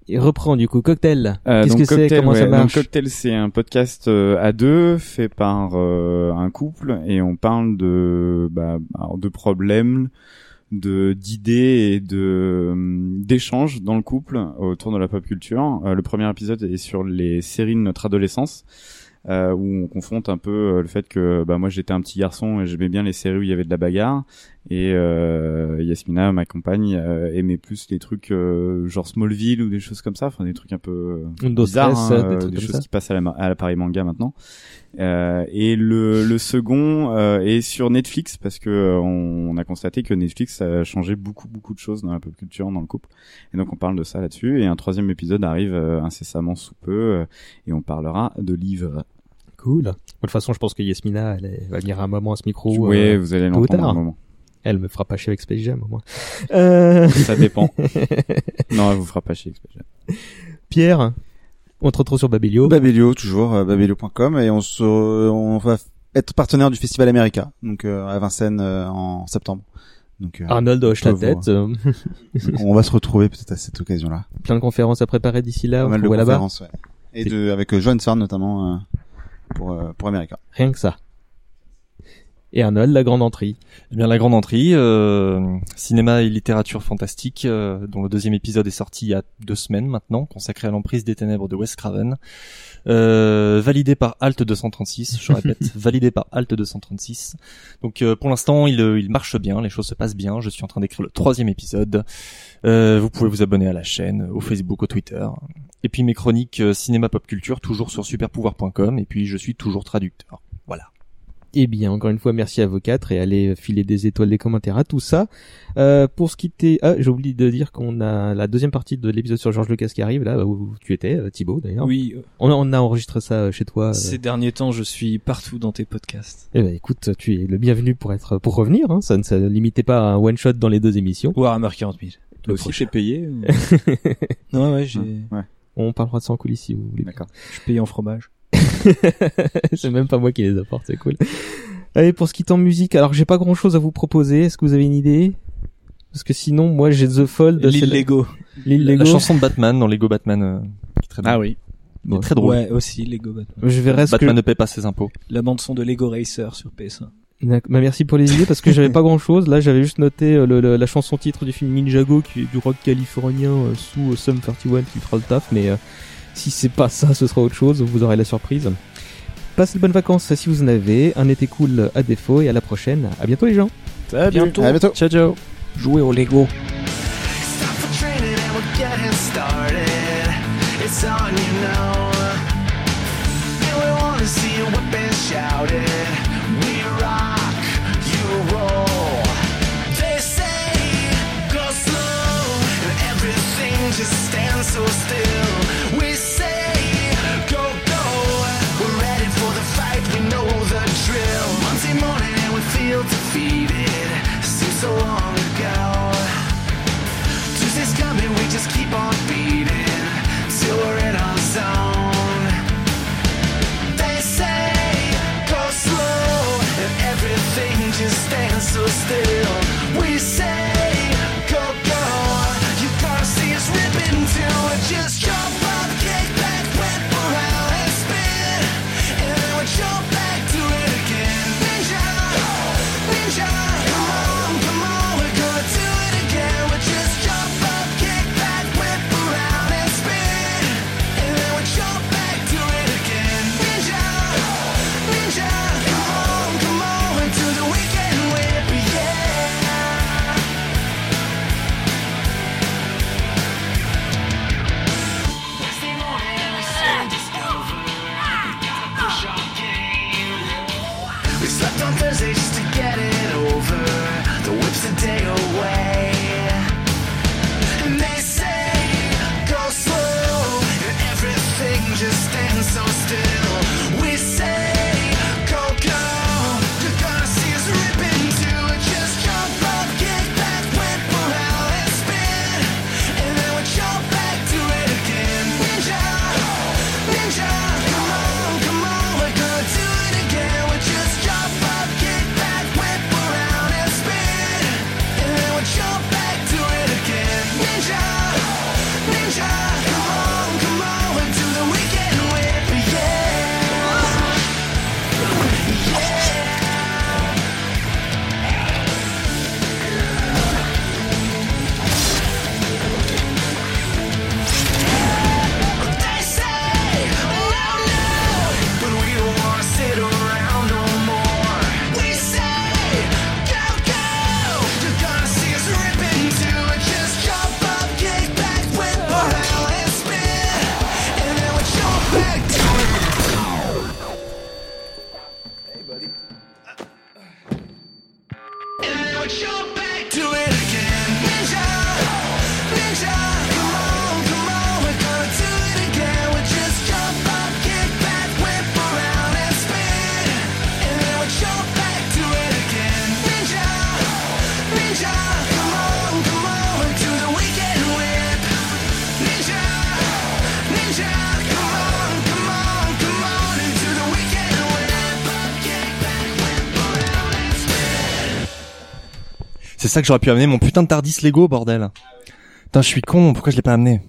Et reprend du coup Cocktail. Euh, Qu'est-ce que c'est? Cocktail, Comment ça marche donc Cocktail, c'est un podcast euh, à deux fait par euh, un couple et on parle de bah, de problèmes, de d'idées et de hum, d'échanges dans le couple autour de la pop culture. Euh, le premier épisode est sur les séries de notre adolescence. Euh, où on confronte un peu euh, le fait que bah moi j'étais un petit garçon et j'aimais bien les séries où il y avait de la bagarre. Et euh, Yasmina ma compagne euh, aimait plus les trucs euh, genre Smallville ou des choses comme ça. Enfin des trucs un peu Windows bizarres 13, hein, des euh, trucs des choses ça. qui passent à la- à l'appareil manga maintenant. Euh, et le, le second euh, est sur Netflix parce que euh, on, on a constaté que Netflix a changé beaucoup beaucoup de choses dans la pop culture dans le couple. Et donc on parle de ça là-dessus. Et un troisième épisode arrive euh, incessamment sous peu euh, et on parlera de livres Cool. De toute façon, je pense que Yasmina, elle va venir à un moment à ce micro. ouais euh, vous allez l'entendre à un tard. moment Elle me fera pas chier avec Space Jam au moins. Euh... ça dépend [laughs] non elle vous fera pas chier Pierre, on te retrouve sur Babelio. Babelio toujours euh, babelio.com et on se on va être partenaire du festival America, donc euh, à Vincennes euh, en septembre. Donc euh, Arnold hoche la tête. euh, on va se retrouver peut-être à cette occasion-là. plein de conférences à préparer d'ici là. Pas on mal de conférences, ouais. Et de avec euh, Johan Sarn notamment euh, pour euh, pour America. Rien que ça. Et Arnold, la grande entrée. Eh bien, la grande entrée, euh, cinéma et littérature fantastique, euh, dont le deuxième épisode est sorti il y a deux semaines maintenant, consacré à l'emprise des ténèbres de Wes Craven, euh, validé par Alt 236, je [laughs] répète, validé par Alt 236. Donc, euh, pour l'instant, il, euh, il marche bien, les choses se passent bien. Je suis en train d'écrire le troisième épisode. Euh, vous pouvez vous abonner à la chaîne, au Facebook, au Twitter. Et puis mes chroniques cinéma pop culture, toujours sur superpouvoir.com. Et puis je suis toujours traducteur. Eh bien, encore une fois, merci à vous quatre et allez filer des étoiles, des commentaires à tout ça. Euh, pour ce qui était, ah, j'ai oublié de dire qu'on a la deuxième partie de l'épisode sur George Lucas qui arrive là où tu étais, euh, Thibaut d'ailleurs. Oui, euh, On a, on a enregistré ça euh, chez toi. euh. ces derniers temps, je suis partout dans tes podcasts. Eh ben, écoute, tu es le bienvenu pour être, pour revenir. Hein. Ça ne se limitait pas à un one shot dans les deux émissions. Warhammer 40 000. Toi Le aussi, t'es payé ou- [laughs] Non, ouais, j'ai, Ouais. On parlera de ça en coulisses si vous voulez. D'accord. je suis payé en fromage. [laughs] c'est même pas moi qui les apporte, c'est cool. Allez, pour ce qui est en musique, alors j'ai pas grand chose à vous proposer. Est-ce que vous avez une idée? Parce que sinon, moi j'ai The Fold. L'île la- Lego. L'île La Lego. chanson de Batman dans Lego Batman, euh, qui est très drôle. Ah oui. Très drôle. Ouais, aussi, Lego Batman. Je verrai ce que. Batman ne paie pas ses impôts. La bande son de Lego Racer sur PS1. D'accord. Bah, merci pour les idées parce que j'avais pas grand chose. Là, j'avais juste noté euh, le- le- la chanson titre du film Ninjago qui est du rock californien euh, sous euh, Sum 31 qui fera le taf. Mais euh, si c'est pas ça, ce sera autre chose. Vous aurez la surprise. Passez de bonnes vacances si vous en avez. Un été cool à défaut et à la prochaine. À bientôt les gens. À bientôt. À bientôt. Ciao ciao. Jouer au Lego. Ça que j'aurais pu amener mon putain de Tardis Lego, bordel. Putain, je suis con. Pourquoi je l'ai pas amené?